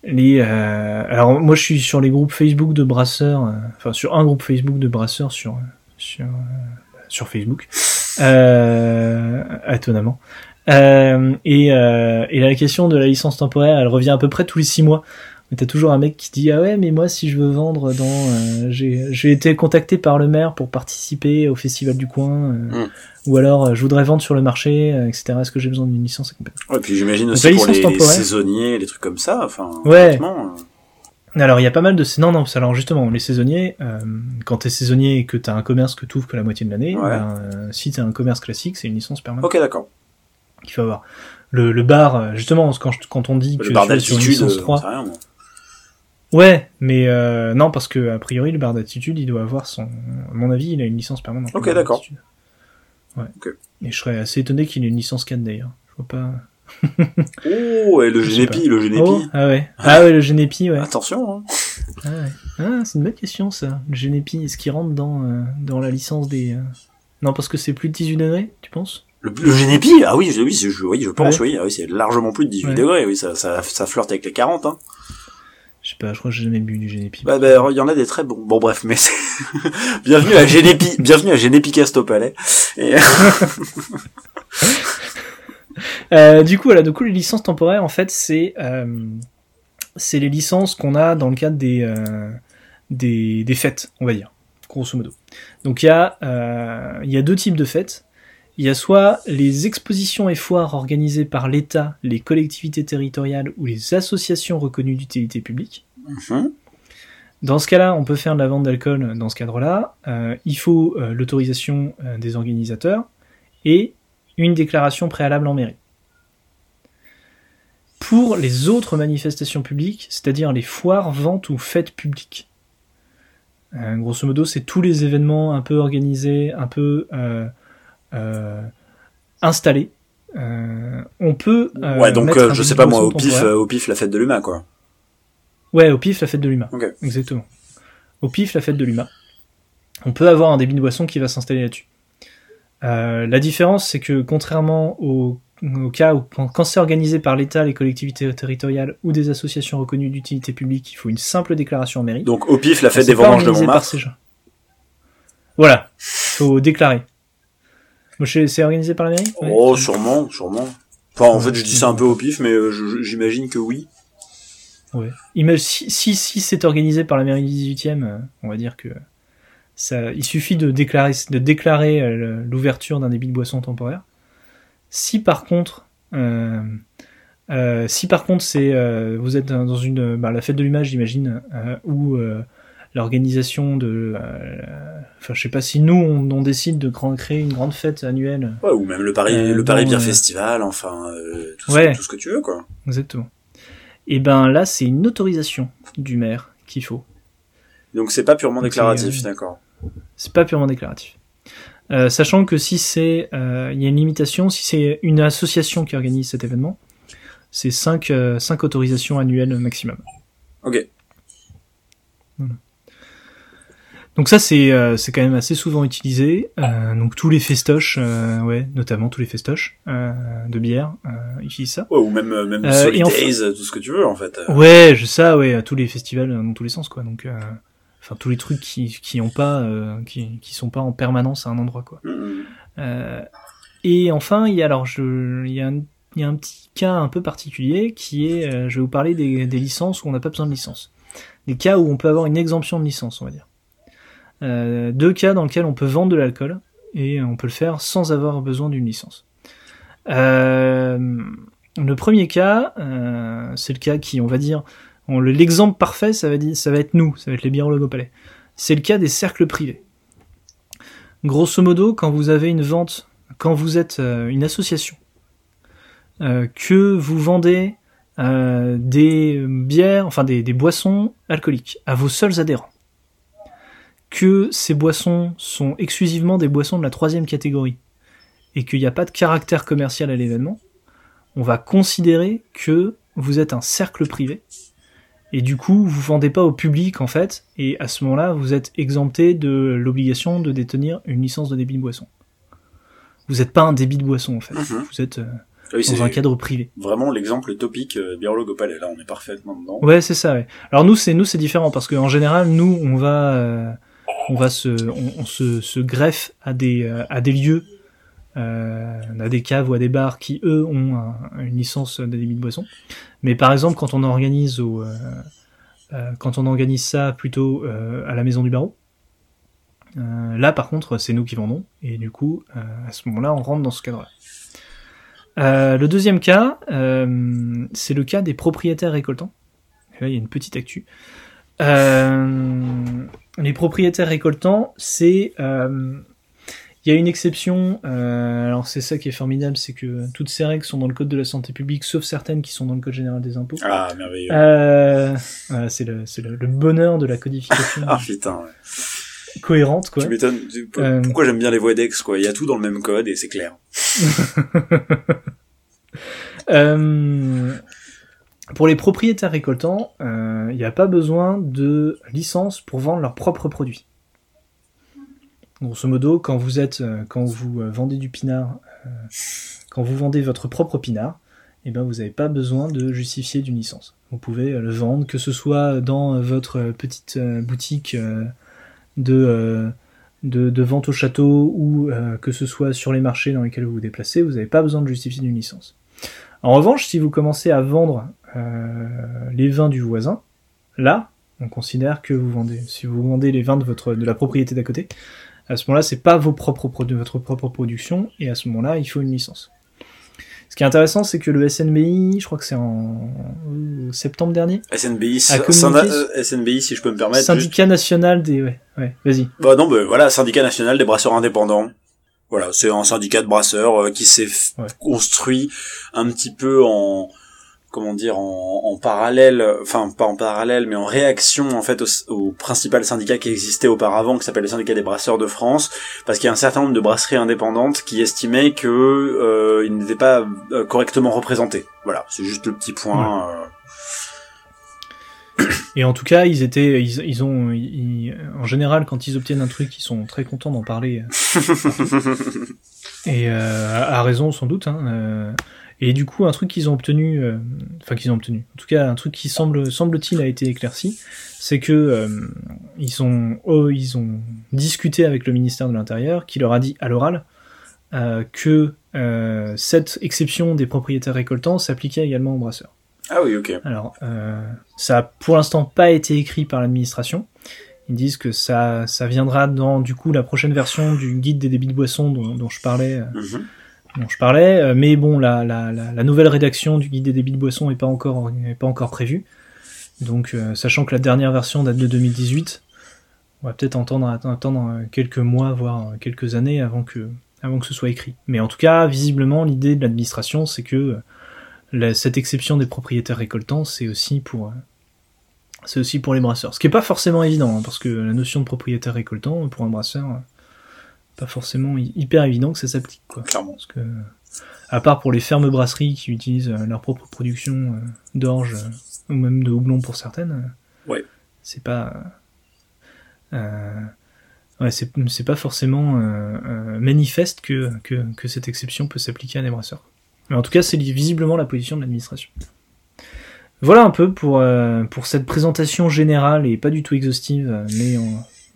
les. euh, alors moi, je suis sur les groupes Facebook de brasseurs, euh, enfin sur un groupe Facebook de brasseurs sur sur euh, sur Facebook, euh, étonnamment. Et, et la question de la licence temporaire, elle revient à peu près tous les six mois. Mais t'as toujours un mec qui dit ah ouais mais moi si je veux vendre dans euh, j'ai j'ai été contacté par le maire pour participer au festival du coin euh, Mm. ou alors euh, je voudrais vendre sur le marché euh, etc est-ce que j'ai besoin d'une licence. Ouais, puis j'imagine aussi pour les, temporaire. saisonniers, les trucs comme ça. Enfin, Ouais. euh, Alors il y a pas mal de non non alors justement les saisonniers euh, quand t'es saisonnier et que t'as un commerce que t'ouvres que la moitié de l'année Ouais. ben, si t'as un commerce classique c'est une licence permanente Ok, d'accord. qu'il faut avoir. Le, le bar justement quand je- quand on dit que Le bar sur, sur une licence euh, 3 j'en sais rien, moi. Ouais mais euh, non parce que a priori le bar d'altitude il doit avoir son à mon avis il a une licence permanente. Ok, d'accord. Ouais. Ok. Et je serais assez étonné qu'il ait une licence 4 d'ailleurs. Je vois pas. Oh, et le Genepi, le Genepi. Oh, ah ouais. Ah ouais, le Genepi, ouais. Attention, hein. Ah, ouais. Ah, c'est une bonne question ça. Le Genepi, est-ce qu'il rentre dans, euh, dans la licence des. euh, Non, parce que c'est plus de 18 degrés, tu penses? Le, le Genepi, ah oui, je, oui, je, je- oui, je pense, Ouais. oui, ah oui, c'est largement plus de 18 Ouais. degrés, oui, ça, ça, ça flirte avec les 40, hein. Je sais pas, je crois que j'ai jamais bu du Genepi. Bah, bah, il y en a des très bons. Bon, bref, mais c'est... bienvenue à Genepi, bienvenue à Genepi Casto Palais. Et... Euh, du coup, voilà, du coup, les licences temporaires, en fait, c'est euh, c'est les licences qu'on a dans le cadre des, euh, des, des fêtes, on va dire, grosso modo. Donc il y, a, il y a deux types de fêtes. Il y a soit les expositions et foires organisées par l'État, les collectivités territoriales ou les associations reconnues d'utilité publique. Mhm. Dans ce cas-là, on peut faire de la vente d'alcool dans ce cadre-là. Euh, il faut euh, l'autorisation euh, des organisateurs et une déclaration préalable en mairie. Pour les autres manifestations publiques, c'est-à-dire les foires, ventes ou fêtes publiques, grosso modo, c'est tous les événements un peu organisés, un peu euh, installés. Euh, on peut. euh, ouais, donc je sais pas moi, au pif, au pif la fête de l'humain quoi. Ouais, au pif, la fête de l'humain. Exactement. Au pif, la fête de l'humain. On peut avoir un débit de boisson qui va s'installer là-dessus. Euh, la différence, c'est que contrairement au, au cas où quand, quand c'est organisé par l'État, les collectivités territoriales ou des associations reconnues d'utilité publique, il faut une simple déclaration en mairie. Donc au pif la fête des vendanges de Montmartre. Voilà, faut déclarer. C'est organisé par la mairie Ouais. Oh, sûrement, sûrement. Enfin, en fait, je dis ça un peu au pif, mais euh, j'imagine que oui. Ouais. Si, si, si c'est organisé par la mairie du 18e, euh, on va dire que ça, il suffit de déclarer, de déclarer euh, l'ouverture d'un débit de boisson temporaire. Si par contre, euh, euh, si par contre c'est, euh, vous êtes dans une, bah, la fête de l'image, j'imagine, euh, l'organisation de, euh, enfin, je sais pas si nous on, on décide de grand- créer une grande fête annuelle. Ouais, ou même le Paris, Euh, le Paris bon, Beer euh, Festival, enfin, euh, tout, Ouais. ce, tout ce que tu veux, quoi. Exactement. Et ben là, c'est une autorisation du maire qu'il faut. Donc c'est pas purement déclaratif, d'accord. C'est pas purement déclaratif. Euh, sachant que si c'est, euh, il y a une limitation, si c'est une association qui organise cet événement, c'est 5 cinq autorisations annuelles maximum. Ok. Donc ça c'est euh, c'est quand même assez souvent utilisé. Euh, donc tous les festoches, euh, ouais, notamment tous les festoches euh, de bière euh, utilisent ça. Ouais, ou même, euh, même Solid enfin- Days, tout ce que tu veux, en fait. Ouais, je sais, ouais, tous les festivals dans tous les sens quoi. Donc euh, enfin tous les trucs qui qui ont pas euh, qui qui sont pas en permanence à un endroit quoi. mm, mm. Euh, et enfin, il y a alors je, il y a un, il y a un petit cas un peu particulier qui est, euh, je vais vous parler des, des licences où on n'a pas besoin de licence. Des cas où on peut avoir une exemption de licence, on va dire. Euh, deux cas dans lesquels on peut vendre de l'alcool et on peut le faire sans avoir besoin d'une licence. Euh, le premier cas, euh, c'est le cas qui, on va dire, l'exemple parfait, ça va, être nous, ça va être les bières au palais. C'est le cas des cercles privés. Grosso modo, quand vous avez une vente, quand vous êtes une association, que vous vendez des bières, enfin des boissons alcooliques à vos seuls adhérents, que ces boissons sont exclusivement des boissons de la troisième catégorie, et qu'il n'y a pas de caractère commercial à l'événement, on va considérer que vous êtes un cercle privé, et du coup, vous vendez pas au public en fait, et à ce moment-là, vous êtes exempté de l'obligation de détenir une licence de débit de boisson. Vous n'êtes pas un débit de boisson en fait, Mhm. vous êtes euh, Ah oui, dans un cadre privé. vraiment l'exemple topique euh, biérologue au palais. Là, on est parfaitement dedans. Ouais, c'est ça. Ouais. Alors nous, c'est nous, c'est différent parce qu'en général, nous, on va, euh, on va se, on, se, se greffe à des, euh, à des lieux, euh, à des caves ou à des bars qui eux ont un- une licence de de boisson. Mais par exemple, quand on organise au, euh, euh, quand on organise ça plutôt euh, à la maison du barreau, là par contre, c'est nous qui vendons et du coup, à ce moment-là, on rentre dans ce cadre-là. Le deuxième cas, c'est le cas des propriétaires récoltants. Et là, il y a une petite actu. Euh, les propriétaires récoltants, c'est euh, il y a une exception. euh, alors c'est ça qui est formidable, c'est que toutes ces règles sont dans le code de la santé publique, sauf certaines qui sont dans le code général des impôts. Ah, merveilleux. Euh, voilà, c'est le, c'est le, le bonheur de la codification Ah, putain, ouais. cohérente, quoi. Tu m'étonnes. Euh. Pourquoi j'aime bien les Voedex, quoi? Il y a tout dans le même code et c'est clair. Pour les propriétaires récoltants, euh, il n'y a pas besoin de licence pour vendre leurs propres produits. Grosso modo, quand vous êtes, euh, quand vous euh, vendez du pinard, quand vous vendez votre propre pinard, eh ben vous n'avez pas besoin de justifier d'une licence. Vous pouvez le vendre, que ce soit dans votre petite boutique de, de, vente au château ou que ce soit sur les marchés dans lesquels vous vous déplacez, vous n'avez pas besoin de justifier d'une licence. En revanche, si vous commencez à vendre euh, les vins du voisin, là, on considère que vous vendez, si vous vendez les vins de votre de la propriété d'à côté, à ce moment-là, c'est pas vos propres produits, votre propre production, et à ce moment-là, il faut une licence. Ce qui est intéressant, c'est que le SNBI, je crois que c'est en septembre dernier. SNBI, SNBI, si je peux me permettre. Syndicat national des, ouais, ouais, vas-y. Bah non, bah, voilà, syndicat national des brasseurs indépendants. Voilà, c'est un syndicat de brasseurs euh, qui s'est construit un petit peu en comment dire en, en, parallèle, enfin pas en parallèle, mais en réaction en fait au, principal syndicat qui existait auparavant, qui s'appelle le syndicat des brasseurs de France, parce qu'il y a un certain nombre de brasseries indépendantes qui estimaient que euh, ils n'étaient pas euh, correctement représentés. Voilà, c'est juste le petit point. Euh. Et en tout cas, ils étaient, ils, ils ont, en général, quand ils obtiennent un truc, ils sont très contents d'en parler. Et euh, à raison, sans doute. Hein, et du coup, un truc qu'ils ont obtenu, euh, enfin qu'ils ont obtenu, en tout cas un truc qui semble semble-t-il a été éclairci, c'est que euh, ils ont oh, ils ont discuté avec le ministère de l'Intérieur, qui leur a dit à l'oral euh, que cette exception des propriétaires récoltants s'appliquait également aux brasseurs. Ah oui, ok. Alors, ça a pour l'instant pas été écrit par l'administration. Ils disent que ça, ça viendra dans du coup la prochaine version du guide des débits de boissons dont, dont je parlais. Mhm dont je parlais, euh, mais bon, la, la, la, nouvelle rédaction du guide des débits de boissons n'est pas encore est pas encore prévue. Donc, euh, sachant que la dernière version date de 2018, on va peut-être attendre, attendre quelques mois, voire quelques années avant que, avant que ce soit écrit. Mais en tout cas, visiblement, l'idée de l'administration, c'est que la, cette exception des propriétaires récoltants, c'est aussi pour c'est aussi pour les brasseurs. Ce qui est pas forcément évident, hein, parce que la notion de propriétaire récoltant, pour un brasseur, pas forcément hyper évident que ça s'applique quoi. Clairement. Parce que à part pour les fermes brasseries qui utilisent euh, leur propre production euh, d'orge euh, ou même de houblon pour certaines, ouais. c'est pas ouais, c'est, c'est pas forcément manifeste que, que, que, cette exception peut s'appliquer à des brasseurs. Mais en tout cas, c'est visiblement la position de l'administration. Voilà un peu pour, pour cette présentation générale et pas du tout exhaustive, mais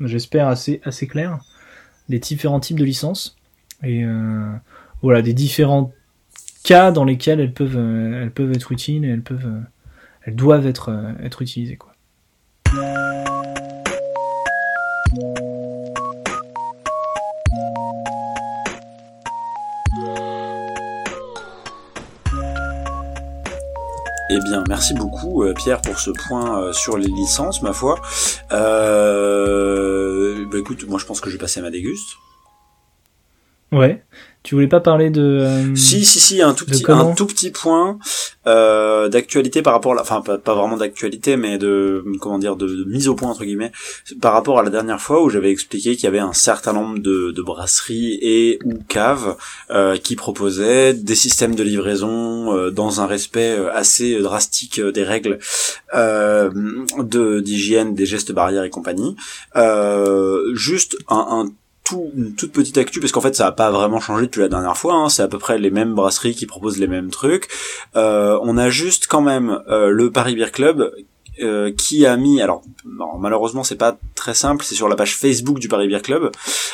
j'espère assez, assez claire les différents types de licences et euh, voilà des différents cas dans lesquels elles peuvent euh, elles peuvent être utiles et elles peuvent euh, elles doivent être être utilisées quoi. Eh bien, merci beaucoup Pierre pour ce point sur les licences, ma foi. Euh, bah écoute, moi je pense que je vais passer à ma déguste. Ouais. Tu voulais pas parler de euh, Si si si un tout petit un tout petit point euh, d'actualité par rapport à la, enfin pas, pas vraiment d'actualité mais de comment dire de, mise au point entre guillemets par rapport à la dernière fois où j'avais expliqué qu'il y avait un certain nombre de, de brasseries et ou caves euh, qui proposaient des systèmes de livraison euh, dans un respect euh, assez drastique des règles de d'hygiène des gestes barrières et compagnie juste un, un toute petite actu parce qu'en fait ça a pas vraiment changé depuis la dernière fois. Hein. c'est à peu près les mêmes brasseries qui proposent les mêmes trucs. Euh, on a juste quand même euh, le Paris Beer Club euh, qui a mis, alors malheureusement c'est pas très simple, c'est sur la page Facebook du Paris Beer Club,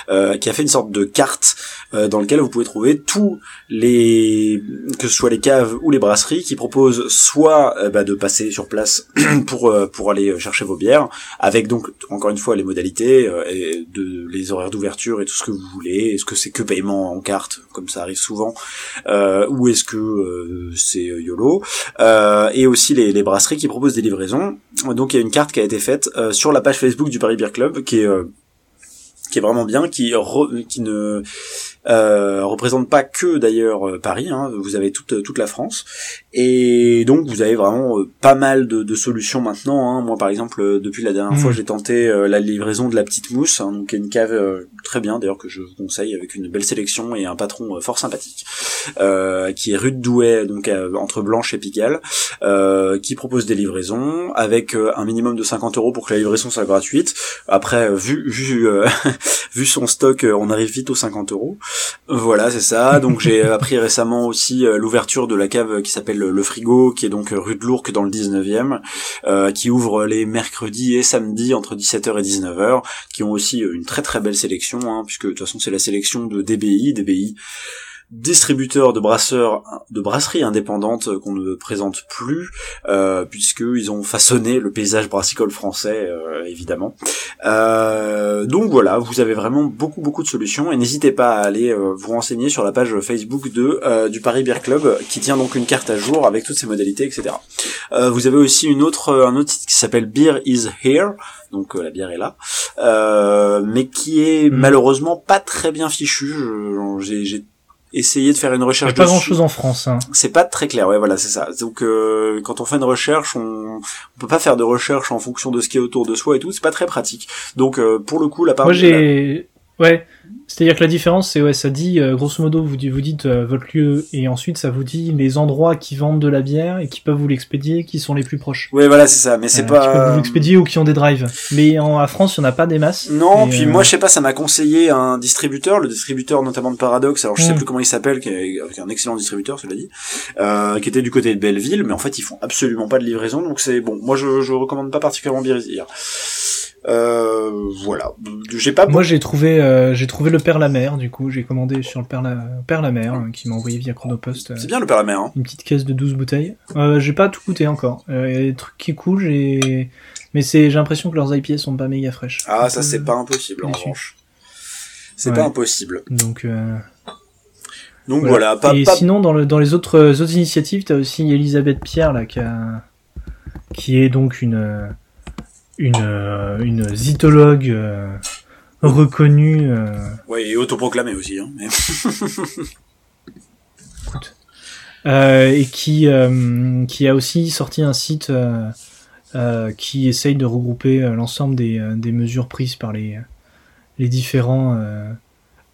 euh, qui a fait une sorte de carte euh, dans laquelle vous pouvez trouver tous les, que ce soit les caves ou les brasseries, qui proposent soit euh, bah, de passer sur place pour pour aller chercher vos bières, avec donc encore une fois les modalités, et de les horaires d'ouverture et tout ce que vous voulez. Est-ce que c'est que paiement en carte, comme ça arrive souvent, ou est-ce que c'est YOLO, et aussi les, les brasseries qui proposent des livraisons donc il y a une carte qui a été faite euh, sur la page Facebook du Paris Beer Club qui est euh, qui est vraiment bien, qui qui ne euh, représente pas que d'ailleurs Paris, hein, vous avez toute toute la France, et donc vous avez vraiment euh, pas mal de, de solutions maintenant. Hein. Moi par exemple, euh, depuis la dernière fois, mmh. j'ai tenté la livraison de la petite mousse, hein, donc une cave très bien d'ailleurs que je vous conseille avec une belle sélection et un patron fort sympathique, qui est rue de Douai, donc entre Blanche et Pigalle, qui propose des livraisons avec un minimum de 50 euros pour que la livraison soit gratuite. Après, vu vu vu son stock, on arrive vite aux 50 euros. Voilà, c'est ça. Donc j'ai appris récemment aussi euh, l'ouverture de la cave qui s'appelle Le Frigo, qui est donc rue de Lourques dans le 19e, euh, qui ouvre les mercredis et samedis entre 17h et 19h, qui ont aussi une très très belle sélection, hein, puisque de toute façon c'est la sélection de DBI, DBI distributeur de brasseurs, de brasseries indépendantes qu'on ne présente plus, euh, puisqu'ils ont façonné le paysage brassicole français, euh, évidemment. Euh, donc voilà, vous avez vraiment beaucoup beaucoup de solutions et n'hésitez pas à aller euh, vous renseigner sur la page Facebook de euh, du Paris Beer Club qui tient donc une carte à jour avec toutes ses modalités, etc. vous avez aussi une autre un autre site qui s'appelle Beer is Here, donc la bière est là, mais qui est mm. malheureusement pas très bien fichu. J'ai essayer de faire une recherche. Il y a pas grand chose en France. Hein. C'est pas très clair, ouais, voilà, c'est ça. Donc euh, quand on fait une recherche, on... on peut pas faire de recherche en fonction de ce qui est autour de soi et tout. C'est pas très pratique. Donc euh, pour le coup, la part. Moi j'ai, ouais, c'est-à-dire que la différence, c'est ouais, ça dit euh, grosso modo, vous, vous dites euh, votre lieu et ensuite ça vous dit les endroits qui vendent de la bière et qui peuvent vous l'expédier, qui sont les plus proches. Ouais, voilà, c'est ça. Mais c'est pas. Euh, qui peuvent vous l'expédier ou qui ont des drives. Mais en à France, il y en a pas des masses. Non, puis moi, je sais pas, ça m'a conseillé un distributeur, le distributeur notamment de Paradox. Alors je sais mm. plus comment il s'appelle, qui est, un excellent distributeur, cela dit, qui était du côté de Belleville, mais en fait ils font absolument pas de livraison, donc c'est bon. Moi, je, je recommande pas particulièrement Birizir. Euh, voilà. J'ai pas. Moi, j'ai trouvé, euh, j'ai trouvé le Père la Mer. Du coup, j'ai commandé sur le Père la, Père la Mer, hein, qui m'a envoyé via Chronopost. Euh, c'est bien le Père la Mer. Hein. Une petite caisse de 12 bouteilles. Euh, j'ai pas tout goûté encore. Il y a des trucs qui coulent, j'ai, mais c'est, j'ai l'impression que leurs IPA sont pas méga fraîches. Ah, ça c'est pas impossible en revanche. C'est pas impossible. Donc. Donc voilà. pas, Et sinon, dans, le, dans les autres, autres initiatives, t'as aussi Elisabeth Pierre là, qui, a, qui est donc une une, euh, une zytologue euh, reconnue. Euh. Ouais, et autoproclamée aussi. Hein, mais... Écoute. et qui, qui a aussi sorti un site qui essaye de regrouper l'ensemble des, des mesures prises par les, les différents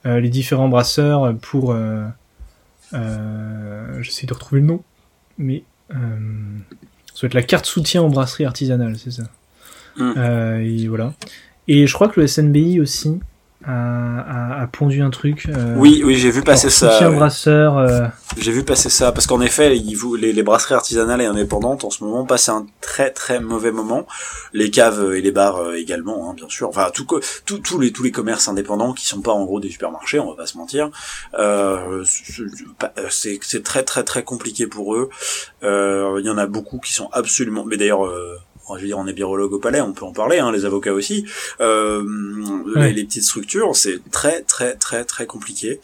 les différents brasseurs pour j'essaie de retrouver le nom mais ça doit être la carte soutien aux brasseries artisanales c'est ça? Mm. Euh, et voilà. Et je crois que le SNBI aussi a, a, pondu un truc. Euh, oui, oui, j'ai vu passer ça. brasseur. Euh. J'ai vu passer ça parce qu'en effet, les, les, brasseries artisanales et indépendantes en ce moment passent un très très mauvais moment. Les caves et les bars également, hein, bien sûr. Enfin, tout, tout, tous les tous les commerces indépendants qui sont pas en gros des supermarchés, on va pas se mentir. Euh, c'est très très très compliqué pour eux. Il y en a beaucoup qui sont absolument. Mais d'ailleurs je veux dire, on est birologue au palais, on peut en parler, hein, les avocats aussi. Euh, les, petites structures, c'est très très très très compliqué.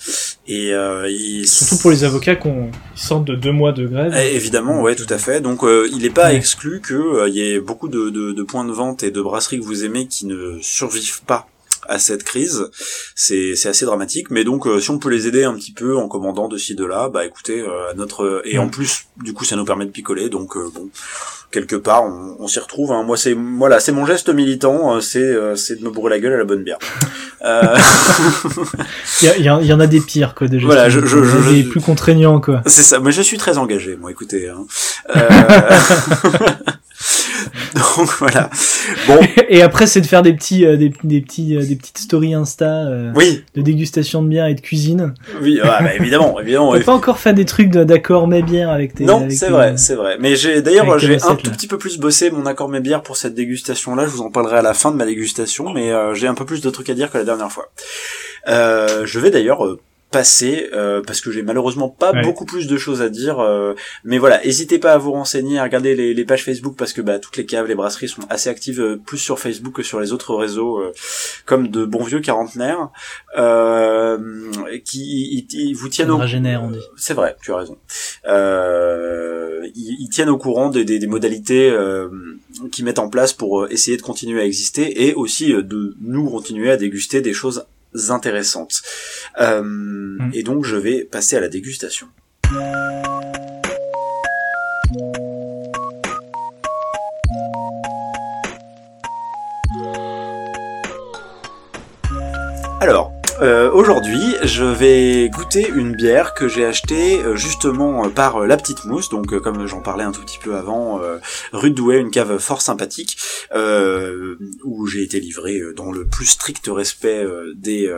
Et euh, surtout pour les avocats qui sortent de deux mois de grève. Eh, évidemment, ouais, tout à fait. Donc, euh, il n'est pas exclu que euh, il y ait beaucoup de, de, de points de vente et de brasseries que vous aimez qui ne survivent pas à cette crise. C'est assez dramatique, mais donc euh, si on peut les aider un petit peu en commandant de ci de là, bah écoutez, euh, notre et en plus du coup ça nous permet de picoler, donc bon quelque part, on, s'y retrouve. Hein. Moi, c'est voilà, c'est mon geste militant, euh, c'est euh, c'est de me bourrer la gueule à la bonne bière. Euh... il, y, y, en a des pires quoi déjà. Voilà, je, je, je, des plus contraignants quoi. C'est ça. Mais je suis très engagé, moi. Écoutez. Hein. Euh... Donc voilà. Bon. Et après, c'est de faire des petits, euh, des, petits, euh, des petites stories Insta. Euh, oui. De dégustation de bière et de cuisine. Oui, bah, évidemment, évidemment. On pas encore fait des trucs d'accord mais bière avec tes. Non, c'est vrai, c'est vrai. Mais j'ai d'ailleurs j'ai un tout petit peu plus bossé mon accord mes bières pour cette dégustation là. Je vous en parlerai à la fin de ma dégustation, mais j'ai un peu plus de trucs à dire que la dernière fois. je vais d'ailleurs passer euh, parce que j'ai malheureusement pas beaucoup plus de choses à dire euh, mais voilà n'hésitez pas à vous renseigner à regarder les, les, pages Facebook parce que bah, toutes les caves les brasseries sont assez actives euh, plus sur Facebook que sur les autres réseaux comme de bons vieux quarantenaires qui ils, vous tiennent au on dit. C'est vrai tu as raison. Ils, ils, tiennent au courant des, des, des modalités qu'ils mettent en place pour essayer de continuer à exister et aussi de nous continuer à déguster des choses intéressantes. Euh, mm. Et donc je vais passer à la dégustation. Alors, euh, aujourd'hui, je vais goûter une bière que j'ai achetée euh, justement euh, par La Petite Mousse, donc comme j'en parlais un tout petit peu avant, rue de Douai, une cave fort sympathique, où j'ai été livré dans le plus strict respect des,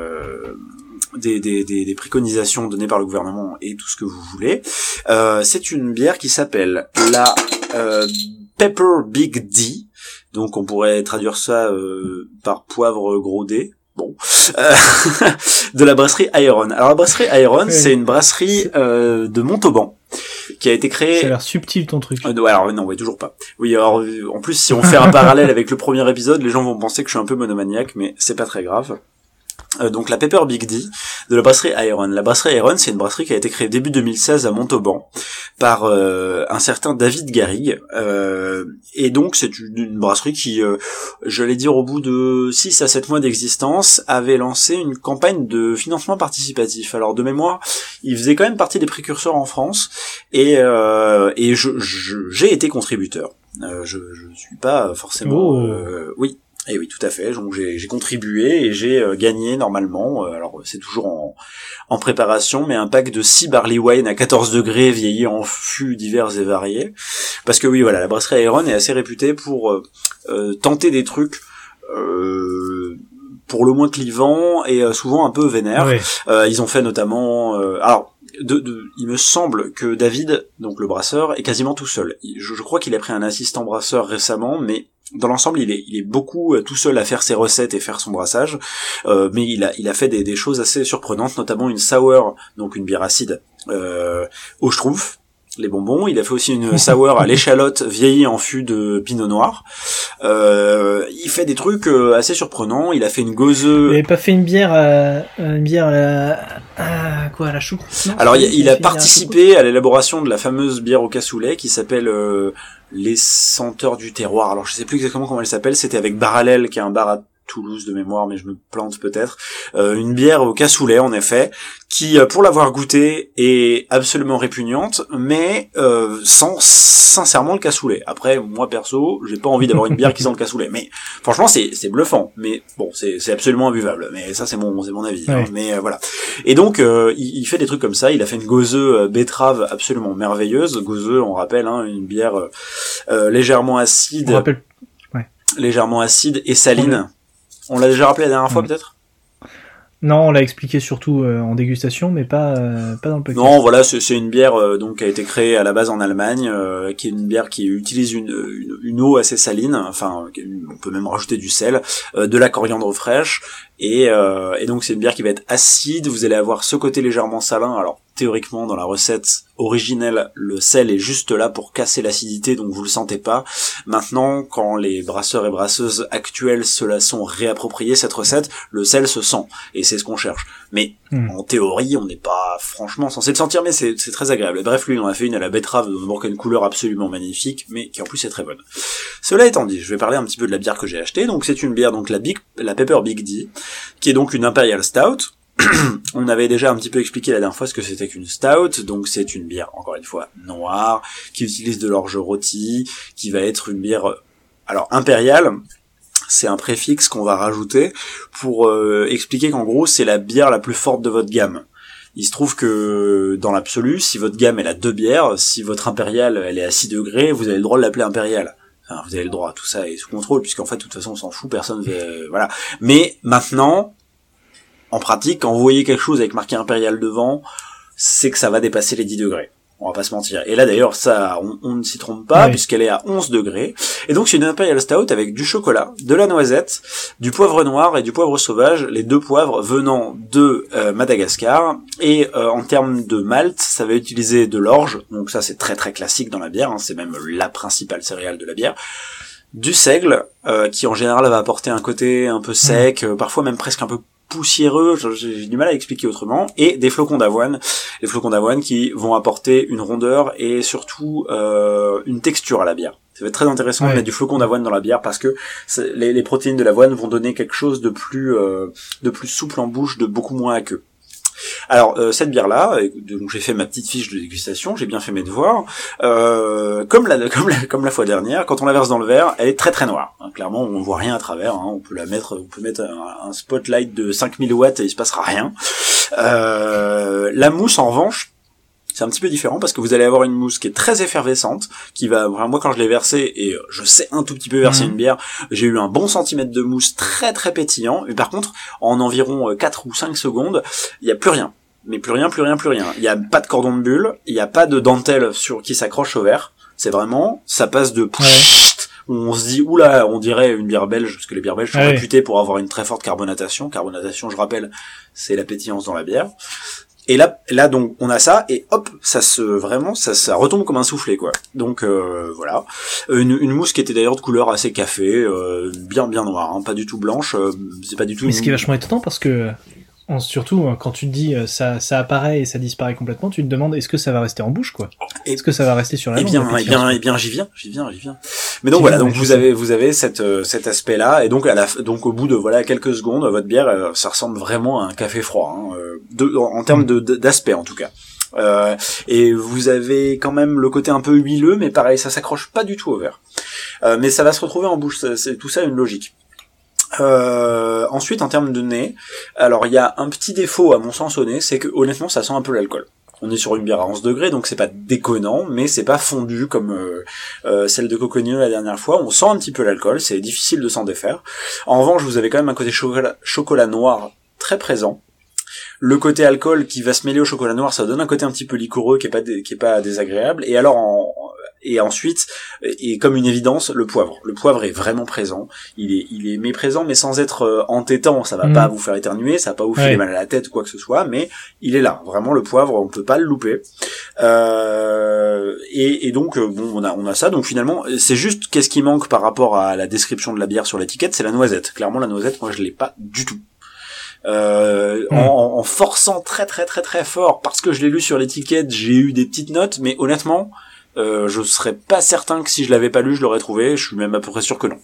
des, des, des, préconisations données par le gouvernement et tout ce que vous voulez. C'est une bière qui s'appelle la Pepper Big D, donc on pourrait traduire ça par poivre gros D, Bon, euh, de la brasserie Iron. Alors la brasserie Iron, c'est une brasserie euh, de Montauban qui a été créée. Ça a l'air subtil ton truc. Euh, alors non, ouais, toujours pas. Oui, alors en plus si on fait un parallèle avec le premier épisode, les gens vont penser que je suis un peu monomaniaque, mais c'est pas très grave. Euh, donc la Pepper Big D de la brasserie Iron. La brasserie Iron, c'est une brasserie qui a été créée début 2016 à Montauban par euh, un certain David Garrigue. Euh, et donc c'est une, brasserie qui, j'allais dire au bout de 6 à 7 mois d'existence, avait lancé une campagne de financement participatif. Alors de mémoire, il faisait quand même partie des précurseurs en France et, et je, j'ai été contributeur. je, je suis pas forcément... Oh. oui, et eh oui, tout à fait. Donc j'ai contribué et j'ai euh, gagné normalement. Euh, alors c'est toujours en, en, préparation, mais un pack de 6 barley wine à 14 degrés vieillis en fûts divers et variés. Parce que oui, voilà, la brasserie Aeron est assez réputée pour euh, tenter des trucs. pour le moins clivants et souvent un peu vénères. ils ont fait notamment, alors il me semble que David, donc le brasseur, est quasiment tout seul. Je, crois qu'il a pris un assistant brasseur récemment, mais dans l'ensemble, il est, beaucoup euh, tout seul à faire ses recettes et faire son brassage, euh, mais il a, il a fait des, des, choses assez surprenantes, notamment une sour, donc une bière acide, euh, au schtroumpf, les bonbons. Il a fait aussi une sour à l'échalote vieillie en fût de pinot noir. Euh, il fait des trucs euh, assez surprenants. Il a fait une gozeuse. Il avait pas fait une bière, euh, une bière à, quoi, à la choucroute Alors il, a participé à l'élaboration de la fameuse bière au cassoulet qui s'appelle les senteurs du terroir. Alors je sais plus exactement comment elle s'appelle. C'était avec Baralel, qui est un bar à Toulouse de mémoire, mais je me plante peut-être. Euh, une bière au cassoulet, en effet, qui, euh, pour l'avoir goûté, est absolument répugnante, mais euh, sans sincèrement le cassoulet. Après, moi perso, j'ai pas envie d'avoir une bière qui sent le cassoulet. Mais franchement, c'est c'est bluffant. Mais bon, c'est c'est absolument imbuvable. Mais ça, c'est mon c'est mon avis. Hein. Mais euh, voilà. Et donc, il, il, fait des trucs comme ça. Il a fait une gozeuse betterave absolument merveilleuse. Gozeuse, on rappelle, hein, une bière légèrement acide. On rappelle. Légèrement acide et saline. On l'a déjà rappelé la dernière fois mm. peut-être? Non, on l'a expliqué surtout euh, en dégustation, mais pas euh, pas dans le podcast. Non, voilà, c'est une bière euh, donc qui a été créée à la base en Allemagne, qui est une bière qui utilise une, une, eau assez saline, enfin on peut même rajouter du sel, de la coriandre fraîche, et, et donc c'est une bière qui va être acide. Vous allez avoir ce côté légèrement salin. Alors théoriquement dans la recette originelle, le sel est juste là pour casser l'acidité, donc vous le sentez pas. Maintenant, quand les brasseurs et brasseuses actuels se la sont réappropriés cette recette, le sel se sent et c'est ce qu'on cherche. Mais hmm. en théorie, on n'est pas franchement censé le sentir, mais c'est très agréable. bref, lui, on a fait une à la betterave, donc une couleur absolument magnifique, mais qui en plus est très bonne. Cela étant dit, je vais parler un petit peu de la bière que j'ai achetée. Donc c'est une bière, donc la Big, la Pepper Big D, qui est donc une Imperial Stout on avait déjà un petit peu expliqué la dernière fois ce que c'était qu'une stout, donc c'est une bière, encore une fois, noire, qui utilise de l'orge rôti, qui va être une bière, euh, alors impériale, c'est un préfixe qu'on va rajouter pour euh, expliquer qu'en gros c'est la bière la plus forte de votre gamme. Il se trouve que dans l'absolu, si votre gamme elle a deux bières, si votre impériale elle est à 6 degrés, vous avez le droit de l'appeler impériale. Enfin, vous avez le droit, tout ça est sous contrôle, puisqu'en fait, de toute façon, on s'en fout, personne veut, voilà. Mais maintenant, en pratique, quand vous voyez quelque chose avec marqué impérial devant, c'est que ça va dépasser les 10 degrés. On va pas se mentir. Et là d'ailleurs, ça, on, ne s'y trompe pas puisqu'elle est à 11 degrés. Et donc c'est une Imperial Stout avec du chocolat, de la noisette, du poivre noir et du poivre sauvage, les deux poivres venant de euh, Madagascar. Et euh, en termes de malt, ça va utiliser de l'orge. Donc ça c'est très très classique dans la bière. Hein. c'est même la principale céréale de la bière du seigle, euh, qui en général va apporter un côté un peu sec, parfois même presque un peu poussiéreux, j'ai du mal à expliquer autrement, et des flocons d'avoine, les flocons d'avoine qui vont apporter une rondeur et surtout euh, une texture à la bière. Ça va être très intéressant de mettre du flocon d'avoine dans la bière parce que les, les, protéines de l'avoine vont donner quelque chose de plus euh, de plus souple en bouche, de beaucoup moins aqueux. Alors euh, cette bière là, donc j'ai fait ma petite fiche de dégustation, j'ai bien fait mes devoirs. Euh, comme la fois dernière, quand on la verse dans le verre, elle est très très noire. Hein, clairement, on voit rien à travers. Hein. on peut la mettre, on peut mettre un, spotlight de 5000 watts et il se passera rien. Euh, la mousse en revanche, c'est un petit peu différent parce que vous allez avoir une mousse qui est très effervescente, qui va, moi quand je l'ai versée, et je sais un tout petit peu verser mhm. une bière, j'ai eu un bon centimètre de mousse très très pétillant, mais par contre, en environ 4 euh, ou 5 secondes, il n'y a plus rien. Mais plus rien, plus rien, plus rien. Il n'y a pas de cordon de bulle, il n'y a pas de dentelle sur qui s'accroche au verre. C'est vraiment, ça passe de où on se dit oula, on dirait une bière belge parce que les bières belges sont Ouais. réputées pour avoir une très forte carbonatation. Carbonatation, je rappelle, c'est la pétillance dans la bière. Et là, là donc on a ça et hop, ça se vraiment ça, ça retombe comme un soufflet quoi. Donc euh, voilà, une, une mousse qui était d'ailleurs de couleur assez café, euh, bien bien noire, hein, pas du tout blanche. euh, c'est pas du tout. Mais une- ce qui est vachement étonnant parce que, en- surtout euh, quand tu te dis euh, ça, ça apparaît et ça disparaît complètement, tu te demandes est-ce que ça va rester en bouche quoi Est-ce que ça va rester sur la Eh langue bien, la eh bien, eh bien, j'y viens, j'y viens, j'y viens. Mais donc voilà, donc vous avez, vous avez cette, euh, cet aspect-là, et donc à la, donc au bout de voilà quelques secondes, votre bière, euh, ça ressemble vraiment à un café froid, hein, de, en, en termes de d'aspect en tout cas. Euh, et vous avez quand même le côté un peu huileux, mais pareil, ça s'accroche pas du tout au verre. Euh, mais ça va se retrouver en bouche, c'est tout ça a une logique. Euh, ensuite, en termes de nez, alors il y a un petit défaut à mon sens au nez, c'est que honnêtement, ça sent un peu l'alcool. On est sur une bière à 11 degrés, donc c'est pas déconnant, mais c'est pas fondu comme euh, euh, celle de Coconino la dernière fois. On sent un petit peu l'alcool, c'est difficile de s'en défaire. En revanche, vous avez quand même un côté chocolat, noir très présent. Le côté alcool qui va se mêler au chocolat noir, ça donne un côté un petit peu liquoreux qui est pas pas désagréable. Et alors en, et ensuite, et comme une évidence, le poivre. Le poivre est vraiment présent. Il est, il est méprisant, mais sans être euh, entêtant. Ça va Mhm. pas vous faire éternuer, ça va pas vous filer Ouais. mal à la tête ou quoi que ce soit, mais il est là. Vraiment, le poivre, on peut pas le louper. Euh, et, et donc, euh, bon, on a, on a ça. Donc finalement, c'est juste qu'est-ce qui manque par rapport à la description de la bière sur l'étiquette, c'est la noisette. Clairement, la noisette, moi, je l'ai pas du tout. Euh, Mm. en, en forçant très très très très fort parce que je l'ai lu sur l'étiquette, j'ai eu des petites notes, mais honnêtement, euh, je serais pas certain que si je l'avais pas lu, je l'aurais trouvé. Je suis même à peu près sûr que non.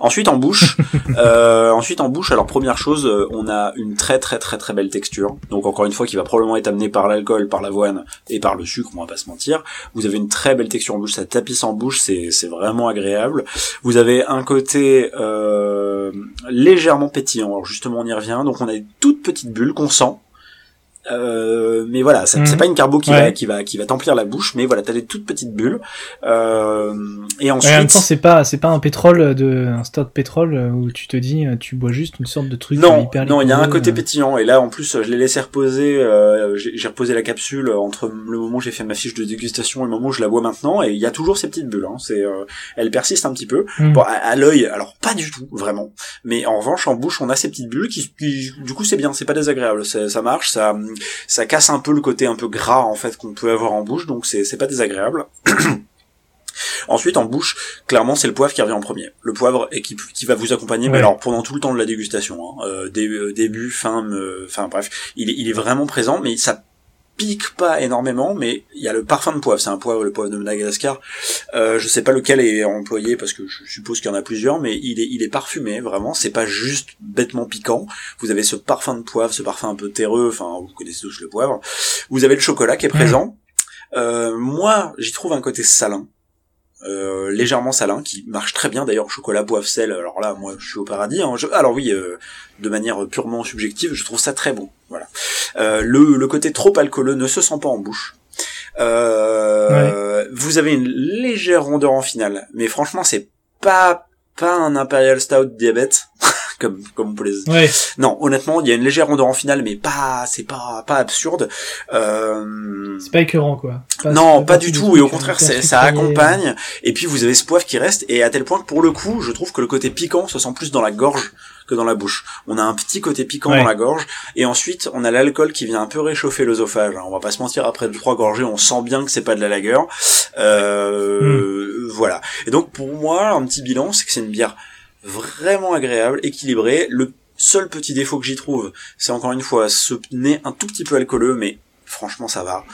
Ensuite en bouche, euh, ensuite en bouche. Alors première chose, euh, on a une très très très très belle texture. Donc encore une fois, qui va probablement être amenée par l'alcool, par l'avoine et par le sucre. On va pas se mentir. Vous avez une très belle texture en bouche. Ça tapisse en bouche, c'est c'est vraiment agréable. Vous avez un côté euh, légèrement pétillant. Alors justement, on y revient. Donc on a une toute petite bulle qu'on sent. Euh, mais voilà, Mhm. c'est pas une carbo qui va Ouais. qui va qui va t'emplir la bouche, mais voilà, t'as des toutes petites bulles. Euh, et Ouais, ensuite, en même temps, c'est pas, c'est pas un pétrole de, un stade pétrole euh, où tu te dis, euh, tu bois juste une sorte de truc Non, hyper non, il y a un côté pétillant et là en plus je l'ai laissé reposer. euh, j'ai reposé la capsule entre le moment où j'ai fait ma fiche de dégustation et le moment où je la bois maintenant et il y a toujours ces petites bulles. Hein, c'est, euh, elles persistent un petit peu. Mm. Bon, à, à l'œil, alors pas du tout vraiment, mais en revanche en bouche on a ces petites bulles qui, qui- du coup c'est bien, c'est pas désagréable, ça marche, ça, ça casse un peu le côté un peu gras en fait qu'on peut avoir en bouche, donc c'est c'est pas désagréable. Ensuite, en bouche, clairement, c'est le poivre qui revient en premier. Le poivre et qui, qui va vous accompagner, mais alors pendant tout le temps de la dégustation, hein, euh, euh, début, fin, euh, enfin bref, il est, il est vraiment présent, mais ça pique pas énormément, mais il y a le parfum de poivre. C'est un poivre, le poivre de Madagascar. Euh, je sais pas lequel est employé parce que je suppose qu'il y en a plusieurs, mais il est, il est parfumé vraiment. C'est pas juste bêtement piquant. Vous avez ce parfum de poivre, ce parfum un peu terreux. Enfin, vous connaissez tous le poivre. Vous avez le chocolat qui est présent. Euh, moi, j'y trouve un côté salin. Euh, légèrement salin qui marche très bien d'ailleurs chocolat poivre sel. Alors là moi je suis au paradis hein. Je- alors oui euh, de manière purement subjective je trouve ça très bon voilà. Euh, le, le côté trop alcooleux ne se sent pas en bouche. Euh, vous avez une légère rondeur en finale mais franchement c'est pas pas un imperial stout diabète comme comme on peut les Ouais. non honnêtement il y a une légère rondeur en finale mais pas c'est pas pas absurde euh, C'est pas écœurant, quoi. Pas- non, pas du tout, et au contraire, c'est- ça accompagne, et puis vous avez ce poivre qui reste, et à tel point que pour le coup, je trouve que le côté piquant se sent plus dans la gorge que dans la bouche. On a un petit côté piquant Ouais. dans la gorge, et ensuite, on a l'alcool qui vient un peu réchauffer l'œsophage. On va pas se mentir, après deux, trois gorgées, on sent bien que c'est pas de la lager. Euh, Voilà. Et donc, pour moi, un petit bilan, c'est que c'est une bière vraiment agréable, équilibrée. Le seul petit défaut que j'y trouve, c'est encore une fois ce nez un tout petit peu alcooleux, mais franchement ça va.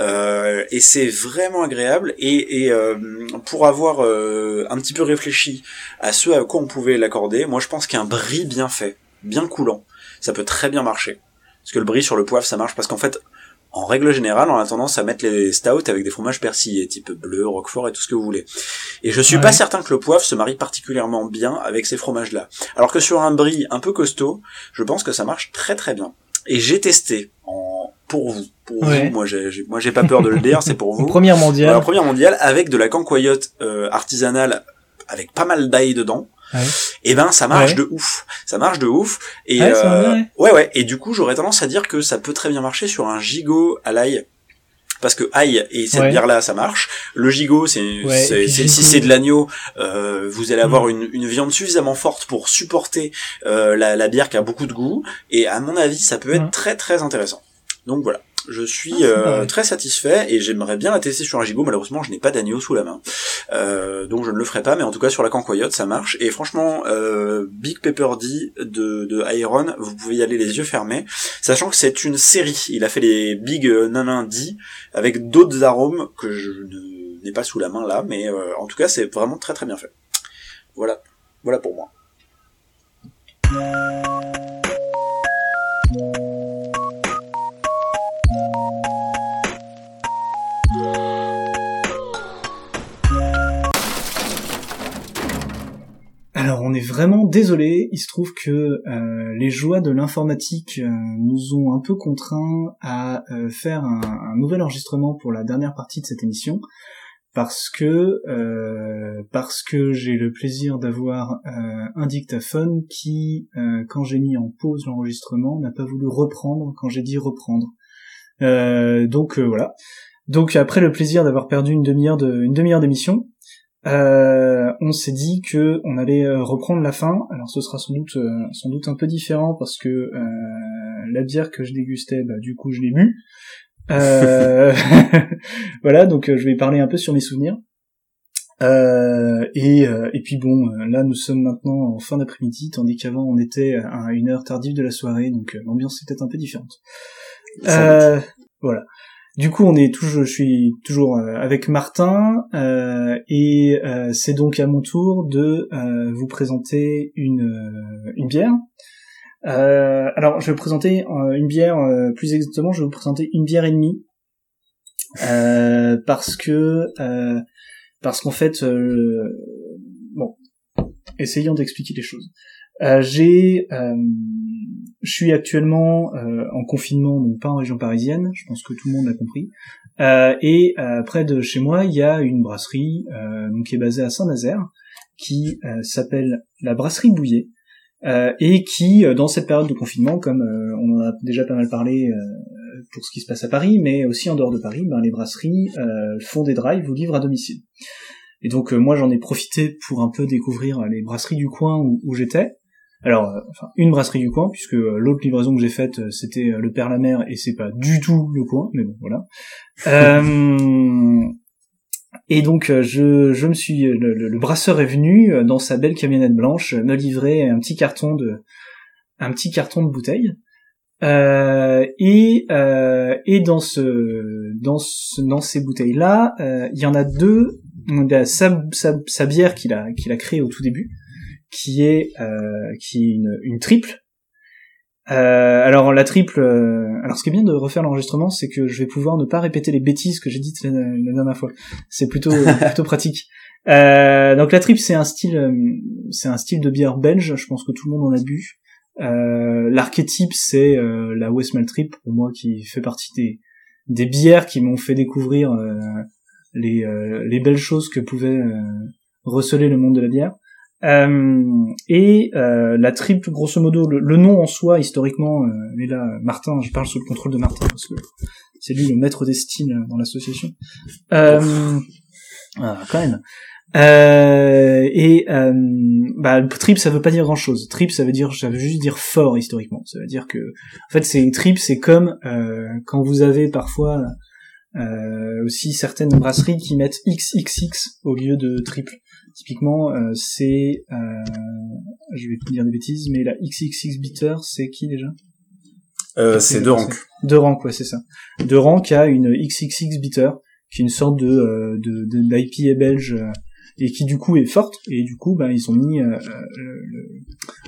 Euh, et c'est vraiment agréable. Et, et, euh, pour avoir euh, un petit peu réfléchi à ce à quoi on pouvait l'accorder, moi je pense qu'un brie bien fait, bien coulant, ça peut très bien marcher. Parce que le brie sur le poivre ça marche parce qu'en fait, en règle générale, on a tendance à mettre les stouts avec des fromages persillés, type bleu, roquefort et tout ce que vous voulez. Et je suis Ouais. pas certain que le poivre se marie particulièrement bien avec ces fromages-là. Alors que sur un brie un peu costaud, je pense que ça marche très très bien. Et j'ai testé en pour vous, pour Ouais. vous. Moi, j'ai, moi, j'ai pas peur de le dire, c'est pour vous. première mondiale. première mondiale avec de la cancoyote euh, artisanale avec pas mal d'ail dedans. Ouais. Et ben ça marche Ouais. de ouf, ça marche de ouf. Et Ouais, euh, ouais. ouais. Et du coup j'aurais tendance à dire que ça peut très bien marcher sur un gigot à l'ail parce que aïe et cette Ouais. bière là ça marche. Le gigot c'est Ouais, si c'est de l'agneau, euh, vous allez avoir Mm. une, une viande suffisamment forte pour supporter euh, la, la bière qui a beaucoup de goût et à mon avis ça peut être Mm. très très intéressant. Donc voilà. Je suis Ah, euh, très satisfait et j'aimerais bien la tester sur un gigot. Malheureusement, je n'ai pas d'agneau sous la main, Euh, donc je ne le ferai pas. Mais en tout cas, sur la cancoyote, ça marche. Et franchement, euh, Big Pepper D de, de Iron, vous pouvez y aller les yeux fermés, sachant que c'est une série. Il a fait les Big Nanin D avec d'autres arômes que je ne- n'ai pas sous la main là, mais euh, en tout cas, c'est vraiment très très bien fait. Voilà, voilà pour moi. Alors on est vraiment désolé, il se trouve que euh, les joies de l'informatique euh, nous ont un peu contraints à euh, faire un, nouvel enregistrement pour la dernière partie de cette émission parce que parce que j'ai le plaisir d'avoir un dictaphone qui quand j'ai mis en pause l'enregistrement n'a pas voulu reprendre quand j'ai dit reprendre. Donc voilà. Donc après le plaisir d'avoir perdu une demi-heure de une demi-heure d'émission, euh, on s'est dit que on allait euh, reprendre la fin. Alors ce sera sans doute euh, sans doute un peu différent parce que euh, la bière que je dégustais, bah, du coup je l'ai bu. Euh, voilà, donc je vais parler un peu sur mes souvenirs. Euh, et, euh, et puis bon, là nous sommes maintenant en fin d'après-midi, tandis qu'avant on était à une heure tardive de la soirée, donc l'ambiance est peut-être un peu différente. Euh, voilà. Du coup, on est toujours, je suis toujours euh, avec Martin euh, et euh, c'est donc à mon tour de euh, vous présenter une euh, une bière. Euh, alors, je vais vous présenter une bière plus exactement. Je vais vous présenter une bière et demie parce que parce qu'en fait, bon, essayons d'expliquer les choses. Euh, j'ai, euh, je suis actuellement euh, en confinement, donc pas en région parisienne. Je pense que tout le monde l'a compris. Euh, et euh, près de chez moi, il y a une brasserie euh, donc qui est basée à Saint-Nazaire, qui s'appelle la brasserie Bouillet, et qui, dans cette période de confinement, comme on en a déjà pas mal parlé pour ce qui se passe à Paris, mais aussi en dehors de Paris, ben, les brasseries font des drives ou livrent à domicile. Et donc moi j'en ai profité pour un peu découvrir les brasseries du coin où, où j'étais. Alors, euh, enfin, une brasserie du coin, puisque euh, l'autre livraison que j'ai faite, euh, c'était le Père la Mer, et c'est pas du tout le coin, mais bon, voilà. Euh, et donc, je, je me suis, le, le- le brasseur est venu dans sa belle camionnette blanche me livrer un petit carton de, un petit carton de bouteille. Euh, et euh, et dans ce dans ce dans ces bouteilles là, il y en a deux. Il y a sa, sa, sa bière qu'il a qu'il a créée au tout début, qui est euh, qui est une, une triple. Euh, alors la triple. euh, alors ce qui est bien de refaire l'enregistrement, c'est que je vais pouvoir ne pas répéter les bêtises que j'ai dites la, la dernière fois. C'est plutôt plutôt pratique. Euh, donc la triple, c'est un style, euh, c'est un style de bière belge. Je pense que tout le monde en a bu. Euh, L'archétype, c'est euh, la West Trip pour moi, qui fait partie des des bières qui m'ont fait découvrir euh, les euh, les belles choses que pouvait euh, receler le monde de la bière. Euh, et euh, la triple, grosso modo, le, nom en soi, historiquement, euh, mais là, Martin, je parle sous le contrôle de Martin parce que c'est lui le maître des styles dans l'association. Euh, ah, quand même. Euh, et euh, bah, trip, ça veut pas dire grand chose. Trip, ça veut dire, ça veut juste dire fort historiquement. Ça veut dire que, en fait, c'est trip, c'est comme euh, quand vous avez parfois euh, aussi certaines brasseries qui mettent XXX au lieu de triple. Typiquement, euh, c'est, euh, je vais pas dire des bêtises, mais la XXX bitter, c'est qui déjà? Euh, c'est deux ranks. De rank, ouais, c'est ça. De rank a une XXX bitter, qui est une sorte de euh, de, de d'IPA belge euh, et qui du coup est forte et du coup ben ils ont mis euh, le,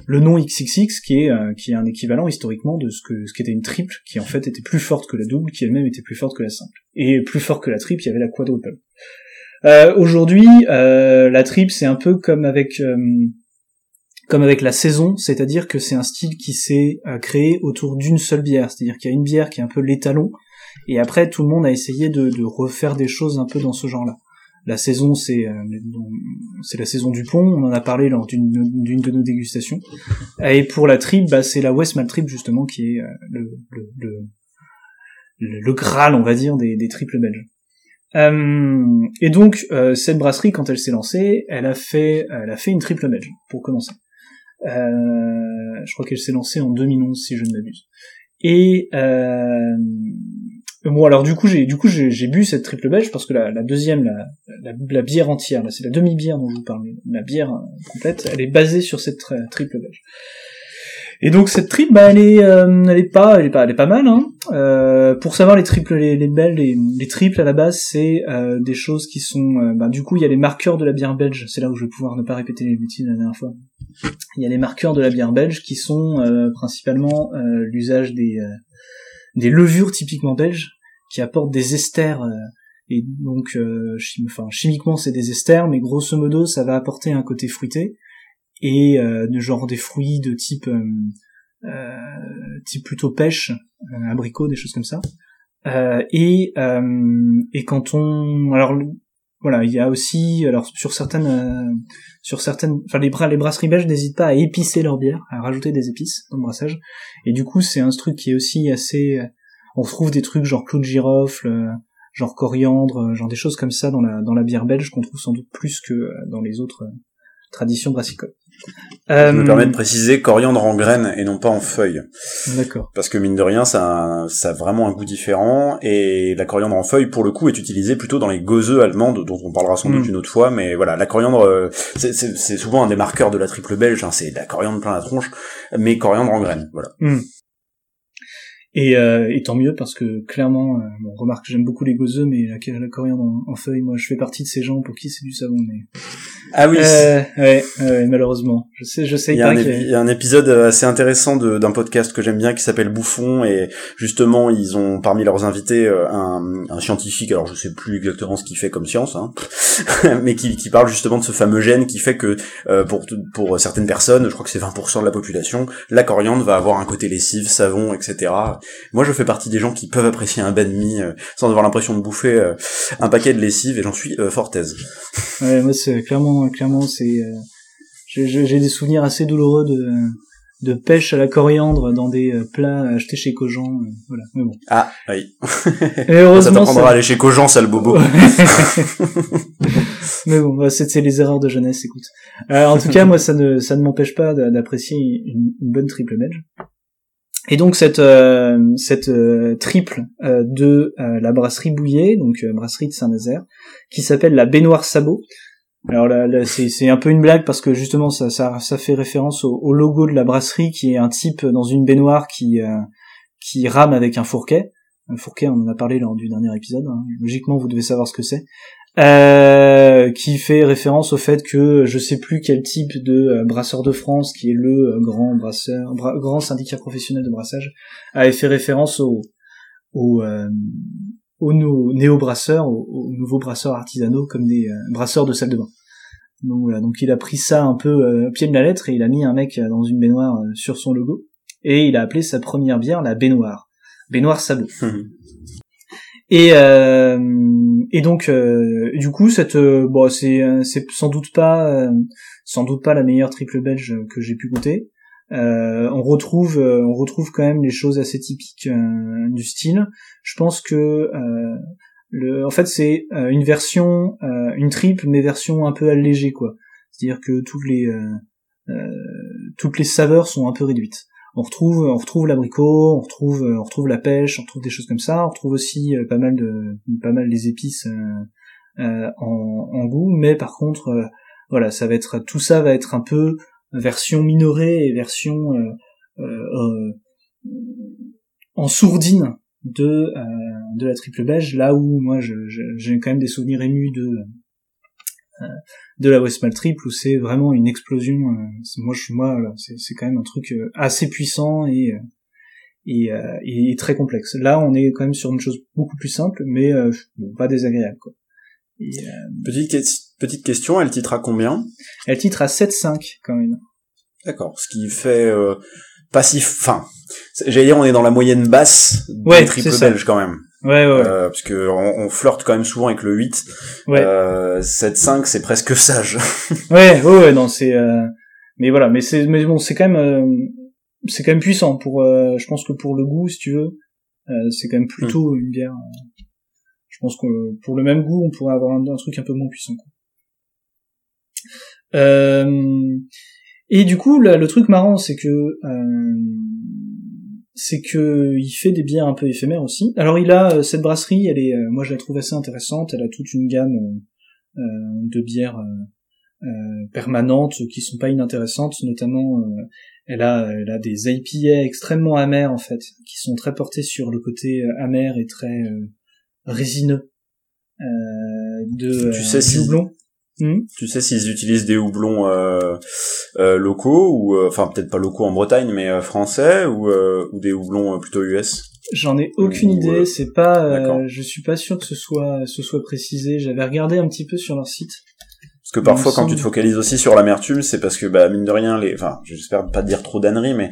le- nom XXX qui est euh, qui est un équivalent historiquement de ce que ce qui était une triple qui en fait était plus forte que la double qui elle-même était plus forte que la simple et plus fort que la triple il y avait la quadruple euh, aujourd'hui euh, la triple c'est un peu comme avec euh, comme avec la saison, c'est-à-dire que c'est un style qui s'est euh, créé autour d'une seule bière, c'est-à-dire qu'il y a une bière qui est un peu l'étalon, et après tout le monde a essayé de, de refaire des choses un peu dans ce genre-là. La saison, c'est euh, c'est la saison du pont, on en a parlé lors d'une de nos dégustations. Et pour la tripe, bah, c'est la West Maltrip justement qui est le, le, le, le, graal, on va dire, des, des triples belges. Euh, et donc euh, cette brasserie, quand elle s'est lancée, elle a fait, elle a fait une triple belge pour commencer. Euh, je crois qu'elle s'est lancée en 2011 si je ne m'abuse. Et bon alors du coup j'ai du coup j'ai bu cette triple belge parce que la, la deuxième la, la, bière entière là c'est la demi bière dont je vous parlais la bière complète elle est basée sur cette triple belge et donc cette triple, bah, elle est, euh, elle est pas, elle est pas, elle est pas mal. Hein. Euh, pour savoir les triples, les, les belles, les, les, triples à la base, c'est euh, des choses qui sont, euh, bah, du coup, il y a les marqueurs de la bière belge. C'est là où je vais pouvoir ne pas répéter les bêtises la dernière fois. Il y a les marqueurs de la bière belge qui sont principalement l'usage des des levures typiquement belges qui apportent des esters. et donc, enfin, chimiquement, c'est des esters, mais grosso modo, ça va apporter un côté fruité et euh, de genre des fruits de type euh, euh, type plutôt pêche, abricot, des choses comme ça. et et quand on alors voilà, il y a aussi, alors sur certaines, sur certaines, enfin les, bras, les brasseries belges n'hésitent pas à épicer leur bière, à rajouter des épices dans le brassage. Et du coup, c'est un truc qui est aussi assez, on retrouve des trucs genre clou de girofle, genre coriandre, genre des choses comme ça dans la dans la bière belge qu'on trouve sans doute plus que dans les autres traditions brassicoles. Je me permets de préciser coriandre en graines et non pas en feuilles. D'accord. Parce que mine de rien, ça a, ça a vraiment un goût différent et la coriandre en feuilles, pour le coup, est utilisée plutôt dans les gauzeux allemandes, dont on parlera sans doute mm. une autre fois. Mais voilà, la coriandre, euh, c'est souvent un des marqueurs de la triple belge. Hein, c'est la coriandre plein la tronche, mais coriandre en graines. Voilà. Mm. Et, euh, et, tant mieux parce que clairement, euh, bon, remarque, j'aime beaucoup les gozeux, mais la, la coriandre en, feuilles, moi, je fais partie de ces gens pour qui c'est du savon. Mais ah oui. Euh, ouais, ouais, malheureusement, je sais, je sais. Il y, a un, il y a un épisode assez intéressant d'un podcast que j'aime bien qui s'appelle Bouffon et justement ils ont parmi leurs invités euh, un, un scientifique, alors je sais plus exactement ce qu'il fait comme science, hein, mais qui, qui parle justement de ce fameux gène qui fait que euh, pour pour certaines personnes, je crois que c'est 20% de la population, la coriandre va avoir un côté lessive, savon, etc. Moi, je fais partie des gens qui peuvent apprécier un mi euh, sans avoir l'impression de bouffer euh, un paquet de lessive, et j'en suis euh, fort aise. Ouais, moi, c'est clairement, clairement, c'est, j'ai des souvenirs assez douloureux de de pêche à la coriandre dans des plats achetés chez Cogent, voilà. Mais bon. Ah, oui. Et heureusement, ça t'apprendra à aller chez Cogent, sale bobo. mais bon, bah, c'est les erreurs de jeunesse, écoute. en tout cas, moi, ça ne, ça ne m'empêche pas d'apprécier une, une, bonne triple belge. Et donc cette euh, cette euh, triple euh, de la brasserie Bouillet, donc brasserie de Saint-Nazaire, qui s'appelle la baignoire Sabot. Alors là, c'est un peu une blague parce que justement ça ça, ça fait référence au, logo de la brasserie qui est un type dans une baignoire qui qui rame avec un fourquet. Un fourquet, on en a parlé lors du dernier épisode. Hein. Logiquement, vous devez savoir ce que c'est. Euh, qui fait référence au fait que je sais plus quel type de euh, brasseur de France, qui est le euh, grand brasseur, grand syndicat professionnel de brassage, avait fait référence au, au, aux néo-brasseurs, aux, nouveaux brasseurs artisanaux comme des brasseurs de salle de bain. Donc voilà, donc il a pris ça un peu au pied de la lettre et il a mis un mec dans une baignoire sur son logo et il a appelé sa première bière la baignoire, baignoire sabot. Et, euh, et donc euh, du coup cette euh, bon c'est c'est sans doute pas sans doute pas la meilleure triple belge que j'ai pu goûter. On retrouve on retrouve quand même les choses assez typiques du style. Je pense que le en fait c'est une version une triple mais version un peu allégée quoi. C'est-à-dire que toutes les toutes les saveurs sont un peu réduites on retrouve on retrouve l'abricot, on retrouve on retrouve la pêche, on retrouve des choses comme ça, on retrouve aussi euh, pas mal de pas mal des épices euh, euh, en, en, goût, mais par contre voilà, ça va être tout ça va être un peu version minorée et version en sourdine de de la triple beige, là où moi j'ai quand même des souvenirs émus de de la Westmal Triple où c'est vraiment une explosion. Euh, moi, je, moi, c'est quand même un truc euh, assez puissant et euh, et, et, très complexe. Là, on est quand même sur une chose beaucoup plus simple, mais pas désagréable. Quoi. Et, petite, petite question, elle titre à combien? Elle titre à 7,5 quand même. D'accord, ce qui fait pas si... Enfin, j'allais dire on est dans la moyenne basse des ouais, triples belges quand même. Ouais, ouais. Euh, parce que on, flirte quand même souvent avec le 8. Ouais. Euh, 7-5, c'est presque sage. ouais, ouais, ouais, non, c'est. Euh... Mais voilà, mais c'est, mais bon, c'est quand même, euh, c'est quand même puissant pour. Euh, je pense que pour le goût, si tu veux, c'est quand même plutôt une bière. Je pense que pour le même goût, on pourrait avoir un, truc un peu moins puissant. et du coup, le, truc marrant, c'est que c'est que il fait des bières un peu éphémères aussi. Alors il a cette brasserie, elle est, moi je la trouve assez intéressante. Elle a toute une gamme de bières euh, permanentes qui sont pas inintéressantes, notamment euh, elle a elle a des IPA extrêmement amers en fait, qui sont très portés sur le côté euh, amer et très résineux de tu sais si... houblon. Hmm tu sais s'ils utilisent des houblons euh, euh, locaux ou enfin peut-être pas locaux en Bretagne mais français ou, ou des houblons plutôt US J'en ai aucune idée, c'est pas je suis pas sûr que ce soit ce soit précisé. J'avais regardé un petit peu sur leur site que parfois quand tu te focalises aussi sur l'amertume, c'est parce que bah mine de rien les enfin j'espère pas dire trop d'âneries mais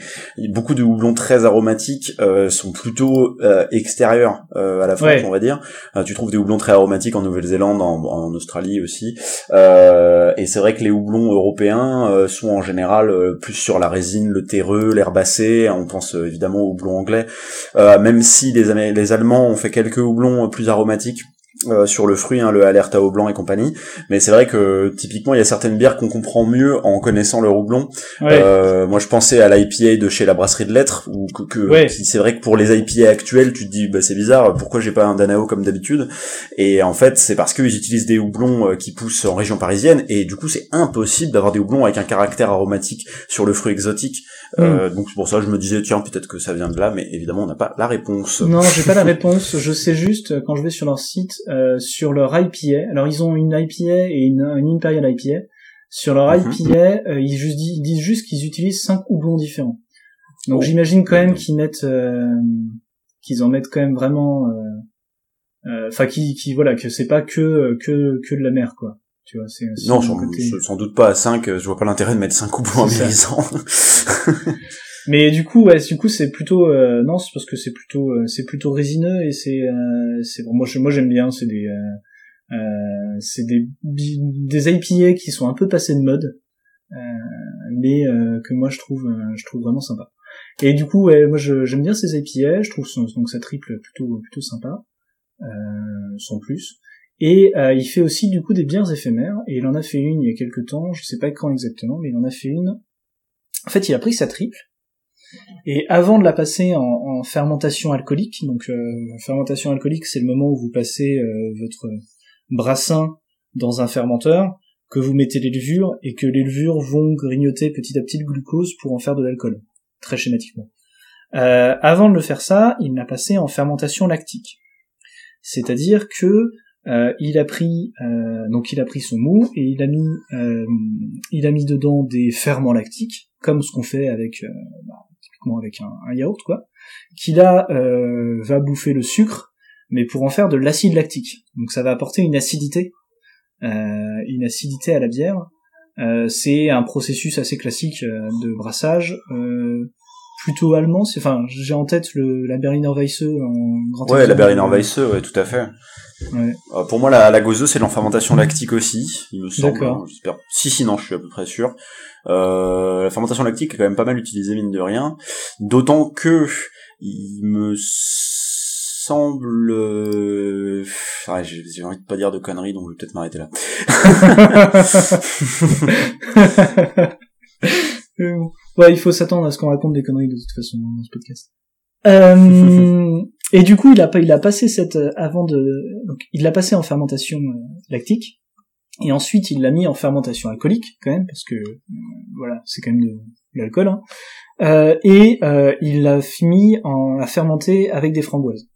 beaucoup de houblons très aromatiques euh, sont plutôt euh, extérieurs euh, à la France, on va dire. Euh, tu trouves des houblons très aromatiques en Nouvelle-Zélande, en, en, Australie aussi. et c'est vrai que les houblons européens sont en général plus sur la résine, le terreux, l'herbacé, on pense évidemment aux houblons anglais. même si les, les Allemands ont fait quelques houblons plus aromatiques euh, sur le fruit, hein, le Alerta au blanc et compagnie. Mais c'est vrai que typiquement il y a certaines bières qu'on comprend mieux en connaissant le houblon. Euh, moi je pensais à l'IPA de chez la brasserie de lettres, ou que, que c'est vrai que pour les IPA actuels, tu te dis bah c'est bizarre, pourquoi j'ai pas un Danao comme d'habitude? Et en fait c'est parce qu'ils utilisent des houblons euh, qui poussent en région parisienne, et du coup c'est impossible d'avoir des houblons avec un caractère aromatique sur le fruit exotique. Euh, mm. donc c'est pour ça que je me disais tiens peut-être que ça vient de là, mais évidemment on n'a pas la réponse. Non j'ai pas la réponse. Je sais juste quand je vais sur leur site euh, sur leur IPA. Alors ils ont une IPA et une, Imperial IPA. Sur leur mhm. IPA, euh, ils, juste, ils, disent juste qu'ils utilisent cinq houblons différents. Donc oh. j'imagine quand même qu'ils mettent, euh, qu'ils en mettent quand même vraiment, enfin qui, qui voilà que c'est pas que que que de la mer quoi. Tu vois, c'est non, sans, sans, doute pas à 5, je vois pas l'intérêt de mettre 5 houblons amérisants. Mais du coup, ouais, du coup, c'est plutôt euh, non, c'est parce que c'est plutôt euh, c'est plutôt résineux et c'est euh, c'est bon, moi moi j'aime bien, c'est des euh, euh, c'est des des IPA qui sont un peu passés de mode, mais que moi je trouve je trouve vraiment sympa. Et du coup, ouais, moi j'aime bien ces IPA, je trouve donc ça triple plutôt plutôt sympa, sans plus. Et il fait aussi du coup des bières éphémères, et il en a fait une il y a quelques temps, je sais pas quand exactement, mais il en a fait une. En fait, il a pris sa triple, et avant de la passer en, en fermentation alcoolique, donc euh, fermentation alcoolique, c'est le moment où vous passez euh, votre brassin dans un fermenteur, que vous mettez les levures et que les levures vont grignoter petit à petit le glucose pour en faire de l'alcool, très schématiquement. Euh, avant de le faire ça, il l'a passé en fermentation lactique, c'est-à-dire que euh, il a pris donc il a pris son mou et il a mis il a mis dedans des ferments lactiques comme ce qu'on fait avec avec un, yaourt, quoi, qui là euh, va bouffer le sucre, mais pour en faire de l'acide lactique. Donc ça va apporter une acidité, euh, une acidité à la bière. Euh, c'est un processus assez classique de brassage, plutôt allemand. C'est, enfin, j'ai en tête le, la Berliner Weisse en grand Ouais, la Berliner Weisse, ouais, tout à fait. Ouais. pour moi, la, la Gozo, c'est l'enfermentation lactique aussi, il me semble. D'accord. J'espère. Si, si, non, je suis à peu près sûr. Euh, la fermentation lactique est quand même pas mal utilisée mine de rien, d'autant que il me semble, euh... ah, j'ai envie de pas dire de conneries, donc je vais peut-être m'arrêter là. ouais, il faut s'attendre à ce qu'on raconte des conneries de toute façon dans ce podcast. Euh, et du coup, il a, il a passé cette euh, avant de, donc il l'a passé en fermentation euh, lactique. Et ensuite, il l'a mis en fermentation alcoolique, quand même, parce que, euh, voilà, c'est quand même de, l'alcool. Hein. Euh, et euh, il l'a mis en, à fermenter avec des framboises.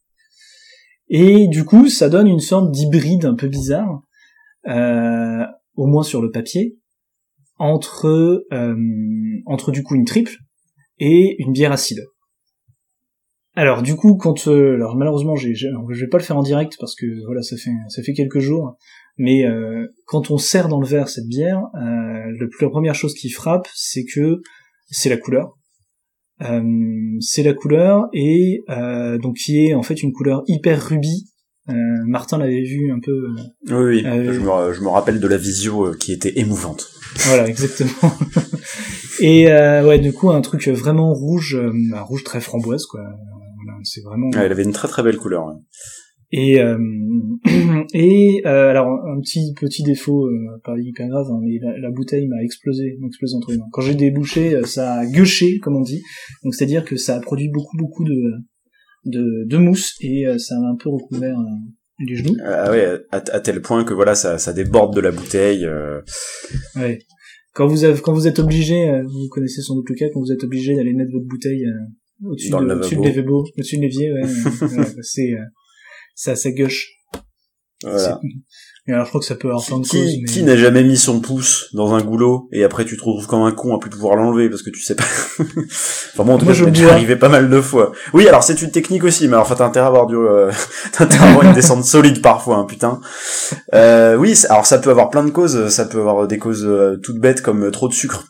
Et du coup, ça donne une sorte d'hybride un peu bizarre, euh, au moins sur le papier, entre, entre du coup une triple et une bière acide. Alors du coup, quand alors malheureusement, j'ai, je vais pas le faire en direct parce que voilà, ça fait ça fait quelques jours. Mais euh, quand on sert dans le verre cette bière, euh, la première chose qui frappe, c'est que c'est la couleur. Euh, c'est la couleur et euh, donc qui est en fait une couleur hyper rubis. Euh, Martin l'avait vu un peu. oui, oui. Je me, je, me, rappelle de la visio qui était émouvante. Voilà, exactement. et ouais, du coup un truc vraiment rouge, un rouge très framboise quoi. Voilà, c'est vraiment. elle avait une très très belle couleur. Et euh, et euh, alors un petit petit défaut euh, pas hyper grave, hein, mais la, bouteille m'a explosé, m'a explosé entre les mains. Quand j'ai débouché, ça a gueuché comme on dit. Donc c'est à dire que ça a produit beaucoup beaucoup de de, de mousse et ça m'a un peu recouvert les genoux. Ah ouais, à, tel point que voilà ça ça déborde de la bouteille. Ouais. Quand vous avez, quand vous êtes obligé, vous connaissez sans doute le cas, quand vous êtes obligé d'aller mettre votre bouteille au-dessus de, l'évier, au-dessus de l'évier, ouais, c'est ça, ça gauche. Voilà. Et alors je crois que ça peut avoir plein de qui, causes. Mais... Qui n'a jamais mis son pouce dans un goulot et après tu te retrouves comme un con à plus pouvoir l'enlever parce que tu sais pas. enfin bon, en tout cas, ça m'est arrivé pas mal de fois. Oui, alors c'est une technique aussi, mais alors enfin t'as intérêt à avoir du, euh... t'as intérêt à avoir une descente solide parfois, hein, putain. Euh, oui, alors ça peut avoir plein de causes. Ça peut avoir des causes euh, toutes bêtes comme euh, trop de sucre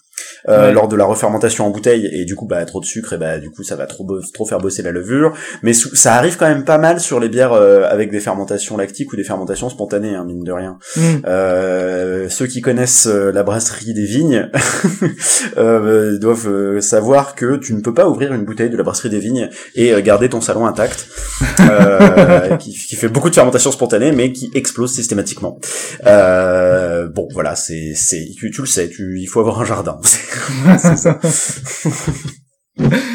euh, lors de la refermentation en bouteille et du coup bah trop de sucre et bah du coup ça va trop trop faire bosser la levure. Mais ça arrive quand même pas mal sur les bières euh, avec des fermentations lactiques ou des fermentations spontanées hein, mine de rien. Mm. euh, ceux qui connaissent euh, la brasserie des vignes doivent savoir que tu ne peux pas ouvrir une bouteille de la brasserie des vignes et garder ton salon intact. Qui, qui, fait beaucoup de fermentation spontanée mais qui explose systématiquement. Bon voilà c'est c'est tu, tu le sais tu il faut avoir un jardin c'est ça.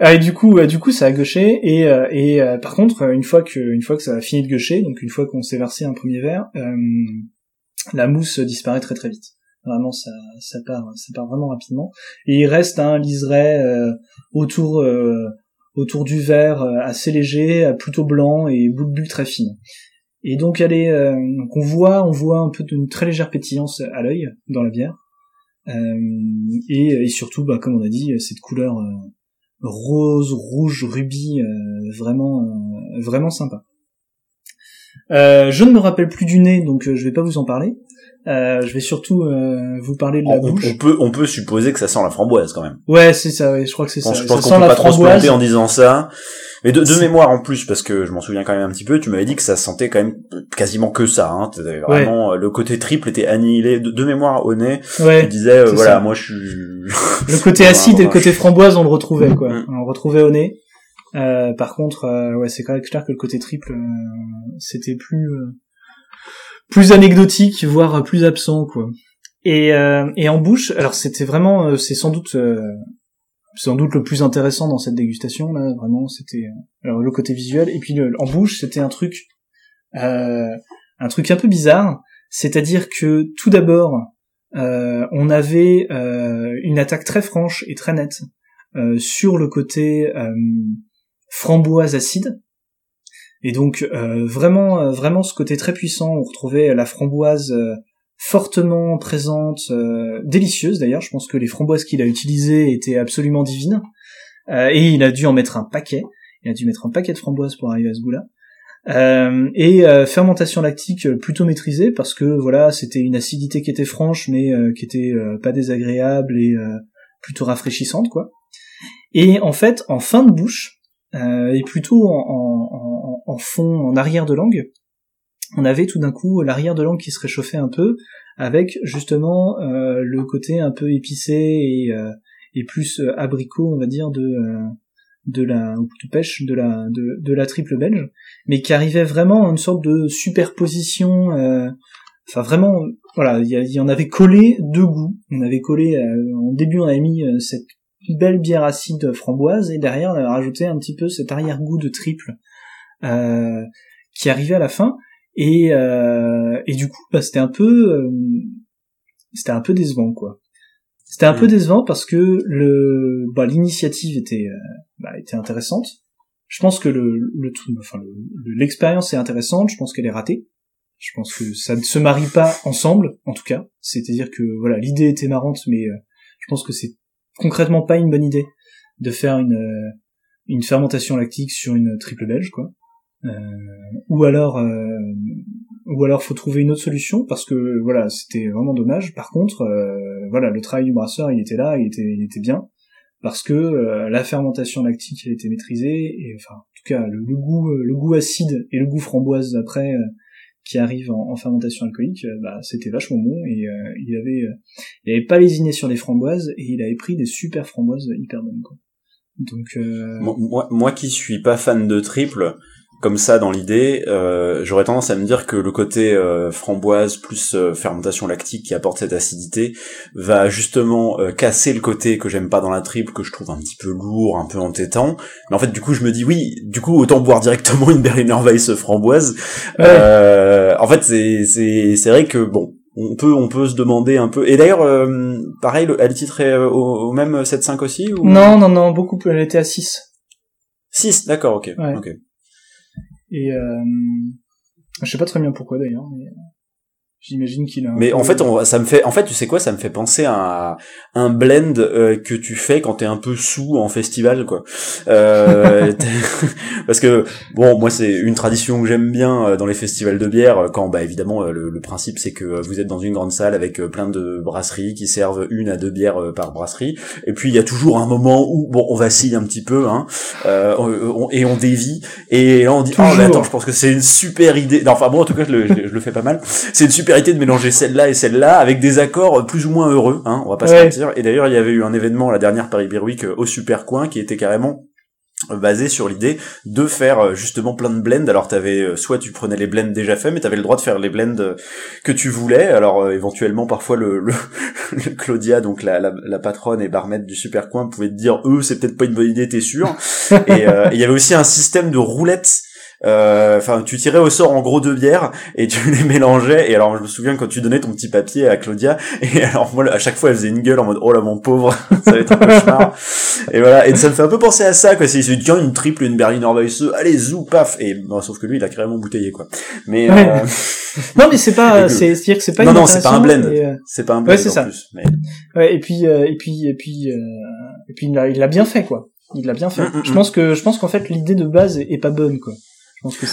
Ah, et du coup, du coup, ça a gauché. Et, euh, et euh, par contre, une fois que, une fois que ça a fini de gaucher, donc une fois qu'on s'est versé un premier verre, euh, la mousse disparaît très très vite. Vraiment, ça, ça part, ça part vraiment rapidement. Et il reste un liseré autour, autour du verre, assez léger, plutôt blanc et bout de bulle très fine. Et donc, elle est, donc on voit, on voit un peu d'une très légère pétillance à l'œil dans la bière. Euh, et, surtout, bah, comme on a dit, cette couleur euh, rose, rouge, rubis, euh, vraiment, vraiment sympa. je ne me rappelle plus du nez, donc je vais pas vous en parler. Euh, je vais surtout euh, vous parler de la on, bouche. On peut, on peut supposer que ça sent la framboise quand même. Ouais, c'est ça. Ouais, je crois que c'est ça. Je pense qu'on peut pas transplanter en disant ça. Mais de, de mémoire en plus, parce que je m'en souviens quand même un petit peu, tu m'avais dit que ça sentait quand même quasiment que ça. Hein. Vraiment, le côté triple était annihilé. De, de mémoire au nez, ouais, tu disais, euh, voilà, moi je suis... le côté acide et le côté framboise, on le retrouvait, quoi. Mm. On le retrouvait au nez. Euh, par contre, euh, ouais, c'est quand même clair que le côté triple, c'était plus plus anecdotique, voire plus absent, quoi. Et, et en bouche, alors c'était vraiment, c'est sans doute sans doute le plus intéressant dans cette dégustation là vraiment c'était euh, alors le côté visuel. Et puis le, en bouche c'était un truc euh, un truc un peu bizarre. C'est-à-dire que tout d'abord euh, on avait euh, une attaque très franche et très nette euh, sur le côté euh, framboise acide et donc vraiment vraiment ce côté très puissant on retrouvait la framboise fortement présente, euh, délicieuse d'ailleurs. Je pense que les framboises qu'il a utilisées étaient absolument divines. Euh, et il a dû en mettre un paquet. Il a dû mettre un paquet de framboises pour arriver à ce goût-là. Euh, et fermentation lactique plutôt maîtrisée parce que voilà c'était une acidité qui était franche mais qui était pas désagréable et plutôt rafraîchissante quoi. Et en fait en fin de bouche et plutôt en, en, fond en arrière de langue, on avait tout d'un coup l'arrière de langue qui se réchauffait un peu, avec justement euh, le côté un peu épicé et, euh, et plus euh, abricot, on va dire, de de la de pêche de la de, de, la triple belge, mais qui arrivait vraiment à une sorte de superposition. Enfin vraiment, voilà, il y, en avait collé deux goûts. On avait collé en début, on avait mis cette belle bière acide framboise et derrière on avait rajouté un petit peu cet arrière-goût de triple qui arrivait à la fin et, euh, et du coup, bah, c'était un peu, euh, c'était un peu décevant, quoi. C'était un peu mm. décevant parce que le, bah, l'initiative était, euh, bah, était intéressante. Je pense que le, le enfin, l'expérience est intéressante. Je pense qu'elle est ratée. Je pense que ça ne se marie pas ensemble, en tout cas. C'est-à-dire que voilà, l'idée était marrante, mais euh, je pense que c'est concrètement pas une bonne idée de faire une une fermentation lactique sur une triple belge, quoi. Euh, ou alors euh, ou alors faut trouver une autre solution parce que voilà c'était vraiment dommage. Par contre euh, voilà le travail du brasseur il était là il était il était bien parce que la fermentation lactique elle était maîtrisée et enfin en tout cas le, goût le goût acide et le goût framboise après qui arrive en, fermentation alcoolique bah c'était vachement bon et il avait il avait pas lésiné sur les framboises et il avait pris des super framboises hyper bonnes quoi. Donc euh... moi, moi qui suis pas fan de triple, comme ça dans l'idée, euh, j'aurais tendance à me dire que le côté euh, framboise plus euh, fermentation lactique qui apporte cette acidité va justement euh, casser le côté que j'aime pas dans la triple, que je trouve un petit peu lourd, un peu entêtant. Mais en fait, du coup, je me dis oui, du coup, autant boire directement une Berliner Weiss framboise. Ouais. en fait, c'est c'est c'est vrai que bon. On peut, on peut se demander un peu. Et d'ailleurs, pareil, elle titrait au, au même 7.5 aussi ou... Non, non, non, beaucoup plus. Elle était à 6. 6, d'accord, ok. Ouais. ok. Et euh, je sais pas très bien pourquoi d'ailleurs, mais j'imagine qu'il a. Mais en fait, on, ça me fait, en fait, tu sais quoi, ça me fait penser à un blend euh, que tu fais quand t'es un peu sous en festival, quoi. Euh, parce que bon, moi, c'est une tradition que j'aime bien euh, dans les festivals de bière. Quand, bah, évidemment, le, le principe, c'est que vous êtes dans une grande salle avec plein de brasseries qui servent une à deux bières par brasserie. Et puis, il y a toujours un moment où, bon, on vacille un petit peu, hein, euh, on, et on dévie. Et là, on dit, toujours. oh, mais attends, je pense que c'est une super idée. Non, enfin bon, en tout cas, je le, je, je le fais pas mal. C'est une super de mélanger celle-là et celle-là avec des accords plus ou moins heureux, hein, on va pas ouais. se mentir. Et d'ailleurs, il y avait eu un événement la dernière Paris Beer Week au Super Coin qui était carrément basé sur l'idée de faire justement plein de blends. Alors t'avais soit tu prenais les blends déjà faits, mais t'avais le droit de faire les blends que tu voulais. Alors euh, éventuellement parfois le, le, le, Claudia, donc la, la, la patronne et barmaid du super coin, pouvait te dire eux c'est peut-être pas une bonne idée, t'es sûr. et euh, il y avait aussi un système de roulettes enfin euh, tu tirais au sort en gros deux bières et tu les mélangeais. Et alors je me souviens quand tu donnais ton petit papier à Claudia. Et alors moi à chaque fois elle faisait une gueule en mode oh là mon pauvre. Ça va être un cauchemar. Et voilà. Et ça me fait un peu penser à ça quoi. C'est il tiens une triple une Berliner Weisse allez zou paf. Et bon, sauf que lui il a carrément bouteillé quoi. Mais ouais. euh... non mais c'est pas c'est c'est dire que c'est pas non non c'est pas un blend. euh... c'est pas un blend ouais, c'est ça. plus mais... ouais et puis euh, et puis et puis et puis il l'a bien fait quoi. Il l'a bien fait. Mm, mm, je pense que je pense qu'en fait l'idée de base est, est pas bonne quoi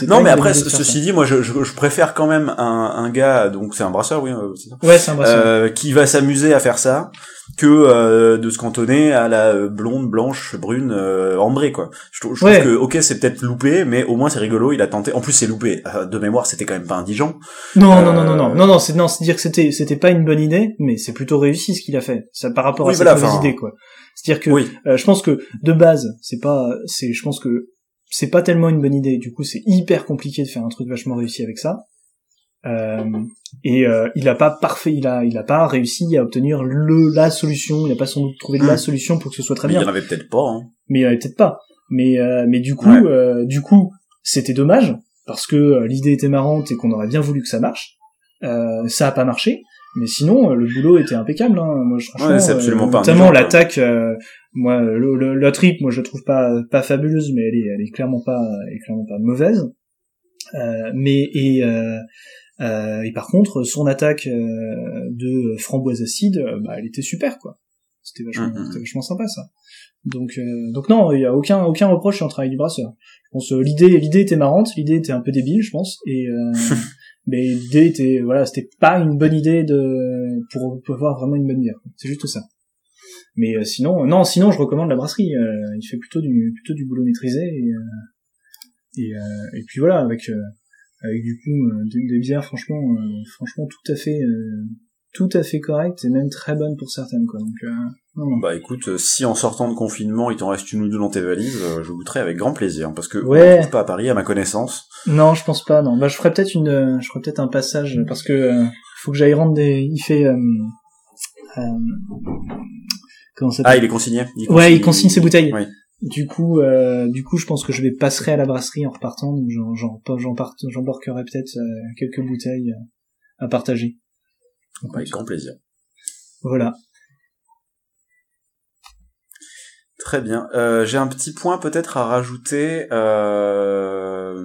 non, mais après, ceci dit, moi, je, je, je, préfère quand même un, un gars, donc c'est un brasseur, oui. Euh, ouais, c'est un brasseur. Euh, qui va s'amuser à faire ça, que euh, de se cantonner à la blonde, blanche, brune, euh, ambrée, quoi. Je, je trouve que, ok, c'est peut-être loupé, mais au moins c'est rigolo. Il a tenté. En plus, c'est loupé. Euh, De mémoire, c'était quand même pas indigent. Non, non, Euh, non, non, non, non, non, c'est non, c'est dire que c'était, c'était pas une bonne idée, mais c'est plutôt réussi ce qu'il a fait. Ça par rapport Oui, à voilà, mauvaise enfin, idée, quoi. C'est-à-dire que Oui. euh, je pense que de base, c'est pas, c'est, je pense que c'est pas tellement une bonne idée. Du coup, c'est hyper compliqué de faire un truc vachement réussi avec ça. Euh, et euh, il a pas parfait, il a, il a pas réussi à obtenir le la solution. Il a pas sans doute trouvé la Hmm. solution pour que ce soit très mais il y bien. en avait peut-être pas. Hein. Mais il y en avait peut-être pas. Mais euh, mais du coup, Ouais. du coup, c'était dommage parce que l'idée était marrante et qu'on aurait bien voulu que ça marche. Ça a pas marché. Mais sinon, le boulot était impeccable. Hein. Moi, je- franchement, Ouais, absolument pas Notamment l'attaque. Moi, le, le- la trip, moi, je la trouve pas pas fabuleuse, mais elle est, elle est clairement pas, elle est clairement pas mauvaise. Euh, mais et euh, euh, et par contre, son attaque euh, de framboise acide, euh, bah, elle était super, quoi. C'était vachement, Mhm. c'était vachement sympa, ça. Donc, euh, donc non, il y a aucun aucun reproche sur le travail du brasseur. Je pense l'idée l'idée était marrante, l'idée était un peu débile, je pense, et euh, mais l'idée était voilà, c'était pas une bonne idée de pour pouvoir vraiment une bonne bière. C'est juste ça. Mais euh, sinon, non, sinon je recommande la brasserie. euh, il fait plutôt du plutôt du boulot maîtrisé et euh, et, euh, et puis voilà avec euh, avec du coup euh, des, des bières franchement euh, franchement tout à fait euh, tout à fait correctes et même très bonnes pour certaines quoi. Donc euh, non, non. Bah écoute, euh, si en sortant de confinement il t'en reste une ou deux dans tes valises, euh, je goûterai avec grand plaisir parce que Ouais. on ne trouve pas à Paris à ma connaissance. Non, je pense pas. Non, bah je ferai peut-être une, euh, je ferai peut-être un passage parce que euh, faut que j'aille rendre des. Il fait. Euh, euh, comment ça Ah, il est consigné. Ouais, il consigne ses bouteilles. Oui. Du coup, euh, du coup, je pense que je vais passerai à la brasserie en repartant, donc j'embarquerai peut-être euh, quelques bouteilles euh, à partager. Bah, avec grand plaisir. Voilà. Très bien. Euh, J'ai un petit point peut-être à rajouter. Euh...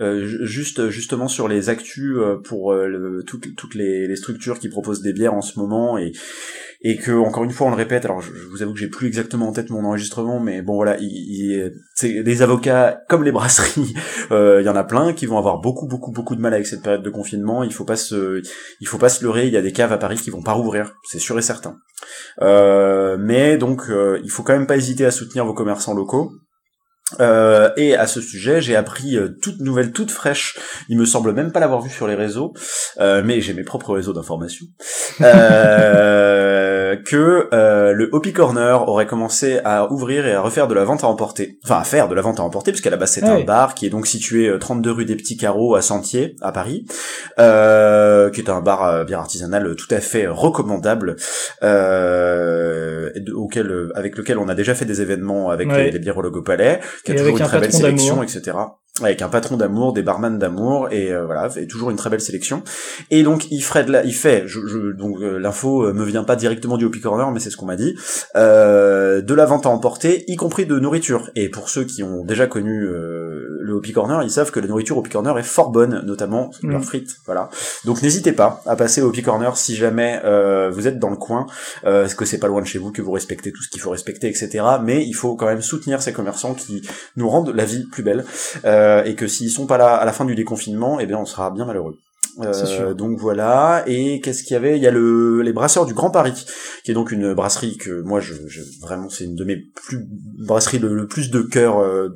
euh, ju- juste justement sur les actus euh, pour euh, toutes, toutes les, structures qui proposent des bières en ce moment et et que encore une fois on le répète alors je, vous avoue que j'ai plus exactement en tête mon enregistrement mais bon voilà il, il- c'est les avocats comme les brasseries il y en a plein qui vont avoir beaucoup beaucoup beaucoup de mal avec cette période de confinement. Il faut pas se il faut pas se leurrer il y a des caves à Paris qui vont pas rouvrir c'est sûr et certain. Mais donc il faut quand même pas hésiter à soutenir vos commerçants locaux euh, et à ce sujet, j'ai appris euh, toute nouvelle, toute fraîche. Il me semble même pas l'avoir vu sur les réseaux, euh, mais j'ai mes propres réseaux d'information. Euh, que le Hopi Corner aurait commencé à ouvrir et à refaire de la vente à emporter. Enfin, à faire de la vente à emporter, puisqu'à la base c'est un bar qui est donc situé 32 rue des Petits Carreaux à Sentier, à Paris, qui est un bar bien artisanal tout à fait recommandable, auquel, avec lequel on a déjà fait des événements avec les, les biérologues au palais, qui a toujours une très belle sélection, etc avec un patron d'amour, des barman d'amour et euh, voilà, et toujours une très belle sélection. Et donc il ferait de la, il fait, je, je donc euh, l'info euh, me vient pas directement du Hopi Corner, mais c'est ce qu'on m'a dit, de la vente à emporter, y compris de nourriture. Et pour ceux qui ont déjà connu le Hopi Corner, ils savent que la nourriture au Hopi Corner est fort bonne, notamment mm. leurs frites. Voilà. Donc n'hésitez pas à passer au Hopi Corner si jamais vous êtes dans le coin, parce que c'est pas loin de chez vous, que vous respectez tout ce qu'il faut respecter, etc. Mais il faut quand même soutenir ces commerçants qui nous rendent la vie plus belle. Euh, et que s'ils sont pas là à la fin du déconfinement, eh bien on sera bien malheureux. Euh, donc voilà. Et qu'est-ce qu'il y avait? Il y a le les brasseurs du Grand Paris, qui est donc une brasserie que moi je, je vraiment c'est une de mes plus brasseries le, plus de cœur. Euh,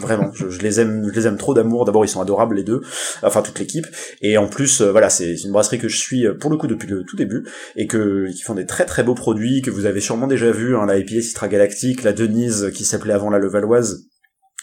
vraiment, je, les aime, je les aime trop d'amour. D'abord ils sont adorables les deux, enfin toute l'équipe. Et en plus euh, voilà c'est une brasserie que je suis pour le coup depuis le tout début et que qui font des très très beaux produits que vous avez sûrement déjà vu. Hein, la IPA Citra Galactique, la Denise qui s'appelait avant la Levalloise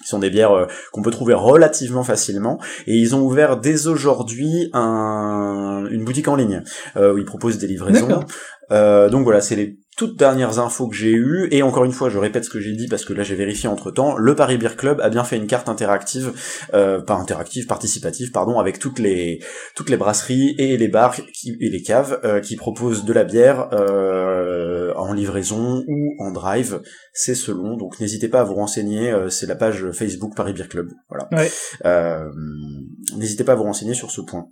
qui sont des bières euh, qu'on peut trouver relativement facilement. Et ils ont ouvert dès aujourd'hui un, une boutique en ligne euh, où ils proposent des livraisons. Euh, donc voilà c'est les toutes dernières infos que j'ai eues et encore une fois je répète ce que j'ai dit parce que là j'ai vérifié entre temps le Paris Beer Club a bien fait une carte interactive euh, pas interactive participative pardon avec toutes les toutes les brasseries et les bars qui, et les caves euh, qui proposent de la bière euh, en livraison ou en drive. C'est selon donc n'hésitez pas à vous renseigner euh, c'est la page Facebook Paris Beer Club voilà. Euh, n'hésitez pas à vous renseigner sur ce point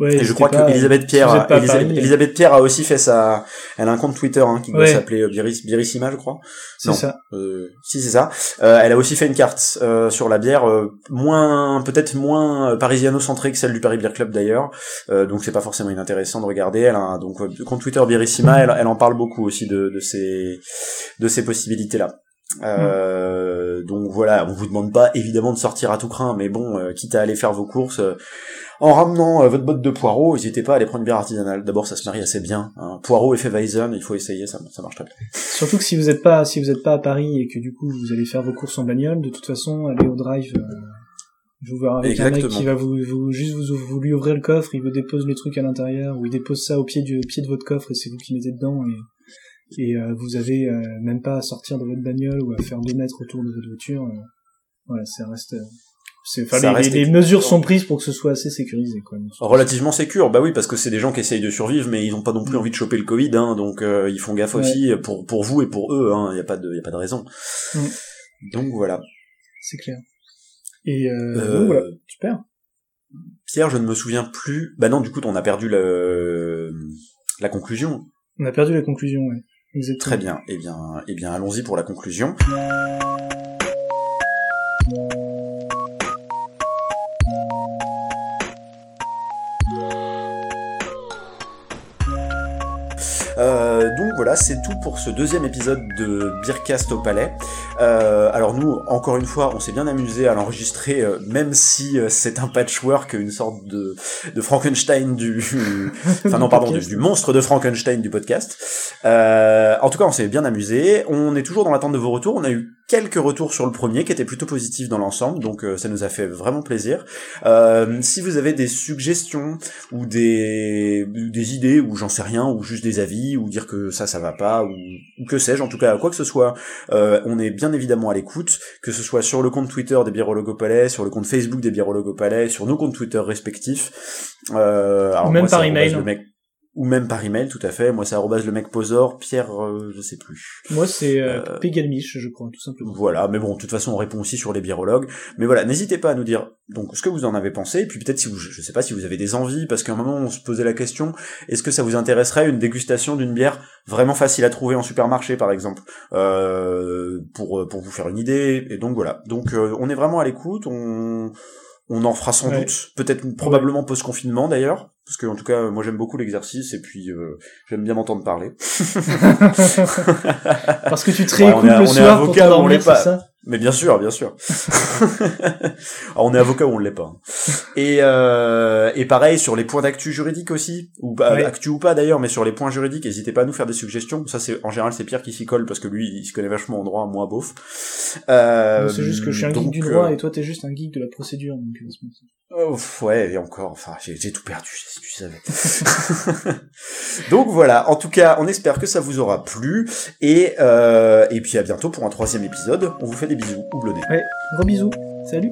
Ouais, et je crois que Elisabeth Pierre, Elisabeth, Pierre a aussi fait sa, elle a un compte Twitter hein, qui doit s'appeler euh, Biris, Birissima, je crois. C'est ça. Euh, si c'est ça. Euh, elle a aussi fait une carte euh, sur la bière, euh, moins, peut-être moins parisiano-centrée que celle du Paris Beer Club d'ailleurs. donc c'est pas forcément inintéressant de regarder. Elle a un, donc compte Twitter Birissima, elle, elle en parle beaucoup aussi de, de ces, de ces possibilités là. Euh, Donc voilà, on vous demande pas évidemment de sortir à tout craint, mais bon, quitte à aller faire vos courses, en ramenant euh, votre botte de poireaux, n'hésitez pas à aller prendre une bière artisanale. D'abord, ça se marie assez bien. Hein. Poireau et Weizen, il faut essayer, ça, ça marche très bien. Surtout que si vous n'êtes pas, si vous êtes pas à Paris et que du coup vous allez faire vos courses en bagnole, de toute façon, allez au drive. Euh, je vous verrai avec un mec qui va vous, vous juste vous, vous, lui ouvrir le coffre, il vous dépose les trucs à l'intérieur, ou il dépose ça au pied du pied de votre coffre et c'est vous qui mettez dedans et et euh, vous avez même pas à sortir de votre bagnole ou à faire deux mètres autour de votre voiture. voilà, ça reste les, mesures sont prises pour que ce soit assez sécurisé. Quoi. Relativement sécure, bah oui, parce que c'est des gens qui essayent de survivre, mais ils n'ont pas non plus mm. envie de choper le Covid, hein, donc euh, ils font gaffe aussi pour pour vous et pour eux. Il hein, n'y a pas de y a pas de raison. Mm. Donc voilà. C'est clair. Et euh, euh, voilà, super. Pierre, je ne me souviens plus. Bah non, du coup, on a perdu le la conclusion. On a perdu la conclusion. Exactement. Très bien. Eh bien, eh bien, allons-y pour la conclusion. Voilà, c'est tout pour ce deuxième épisode de Beercast au Palais. Euh, alors nous, encore une fois, on s'est bien amusé à l'enregistrer, euh, même si euh, c'est un patchwork, une sorte de, de Frankenstein du... enfin non, pardon, du, monstre de Frankenstein du podcast. en tout cas, on s'est bien amusé. On est toujours dans l'attente de vos retours. On a eu quelques retours sur le premier qui étaient plutôt positifs dans l'ensemble, donc ça nous a fait vraiment plaisir. si vous avez des suggestions ou des, des idées, ou j'en sais rien, ou juste des avis, ou dire que ça, ça va pas, ou, que sais-je, en tout cas, quoi que ce soit, on est bien évidemment à l'écoute, que ce soit sur le compte Twitter des Biérologues Palais, sur le compte Facebook des Biérologues Palais, sur nos comptes Twitter respectifs. Euh, alors Ou même par email ou même par email, tout à fait. Moi, c'est arrobase le mec posor, Pierre, euh, je sais plus. Moi, c'est euh, euh je crois, tout simplement. Voilà, mais bon, de toute façon, on répond aussi sur les birologues. Mais voilà, n'hésitez pas à nous dire donc ce que vous en avez pensé, et puis peut-être si vous, je sais pas si vous avez des envies, parce qu'à un moment, on se posait la question, est-ce que ça vous intéresserait une dégustation d'une bière vraiment facile à trouver en supermarché, par exemple, euh, pour pour vous faire une idée. Et donc voilà. Donc euh, on est vraiment à l'écoute. On on en fera sans doute, peut-être probablement post-confinement d'ailleurs, parce que en tout cas moi j'aime beaucoup l'exercice et puis euh, j'aime bien m'entendre parler. parce que tu te réécoutes le soir pour t'endormir, c'est ça? Mais bien sûr, bien sûr. Alors, on est avocat ou on l'est pas. Et, euh, et pareil sur les points d'actu juridique aussi, ou bah, Ouais. actu ou pas d'ailleurs, mais sur les points juridiques, n'hésitez pas à nous faire des suggestions. Ça c'est en général c'est Pierre qui s'y colle parce que lui il se connaît vachement en droit, moi beauf. Euh, c'est juste que je suis un geek donc, du droit euh, et toi t'es juste un geek de la procédure. Donc. Oh, ouais, et encore, enfin, j'ai j'ai tout perdu, si tu savais. Donc voilà, en tout cas, on espère que ça vous aura plu, et, euh, et puis à bientôt pour un troisième épisode. On vous fait des bisous, houblonnés. Ouais, gros bisous. Salut.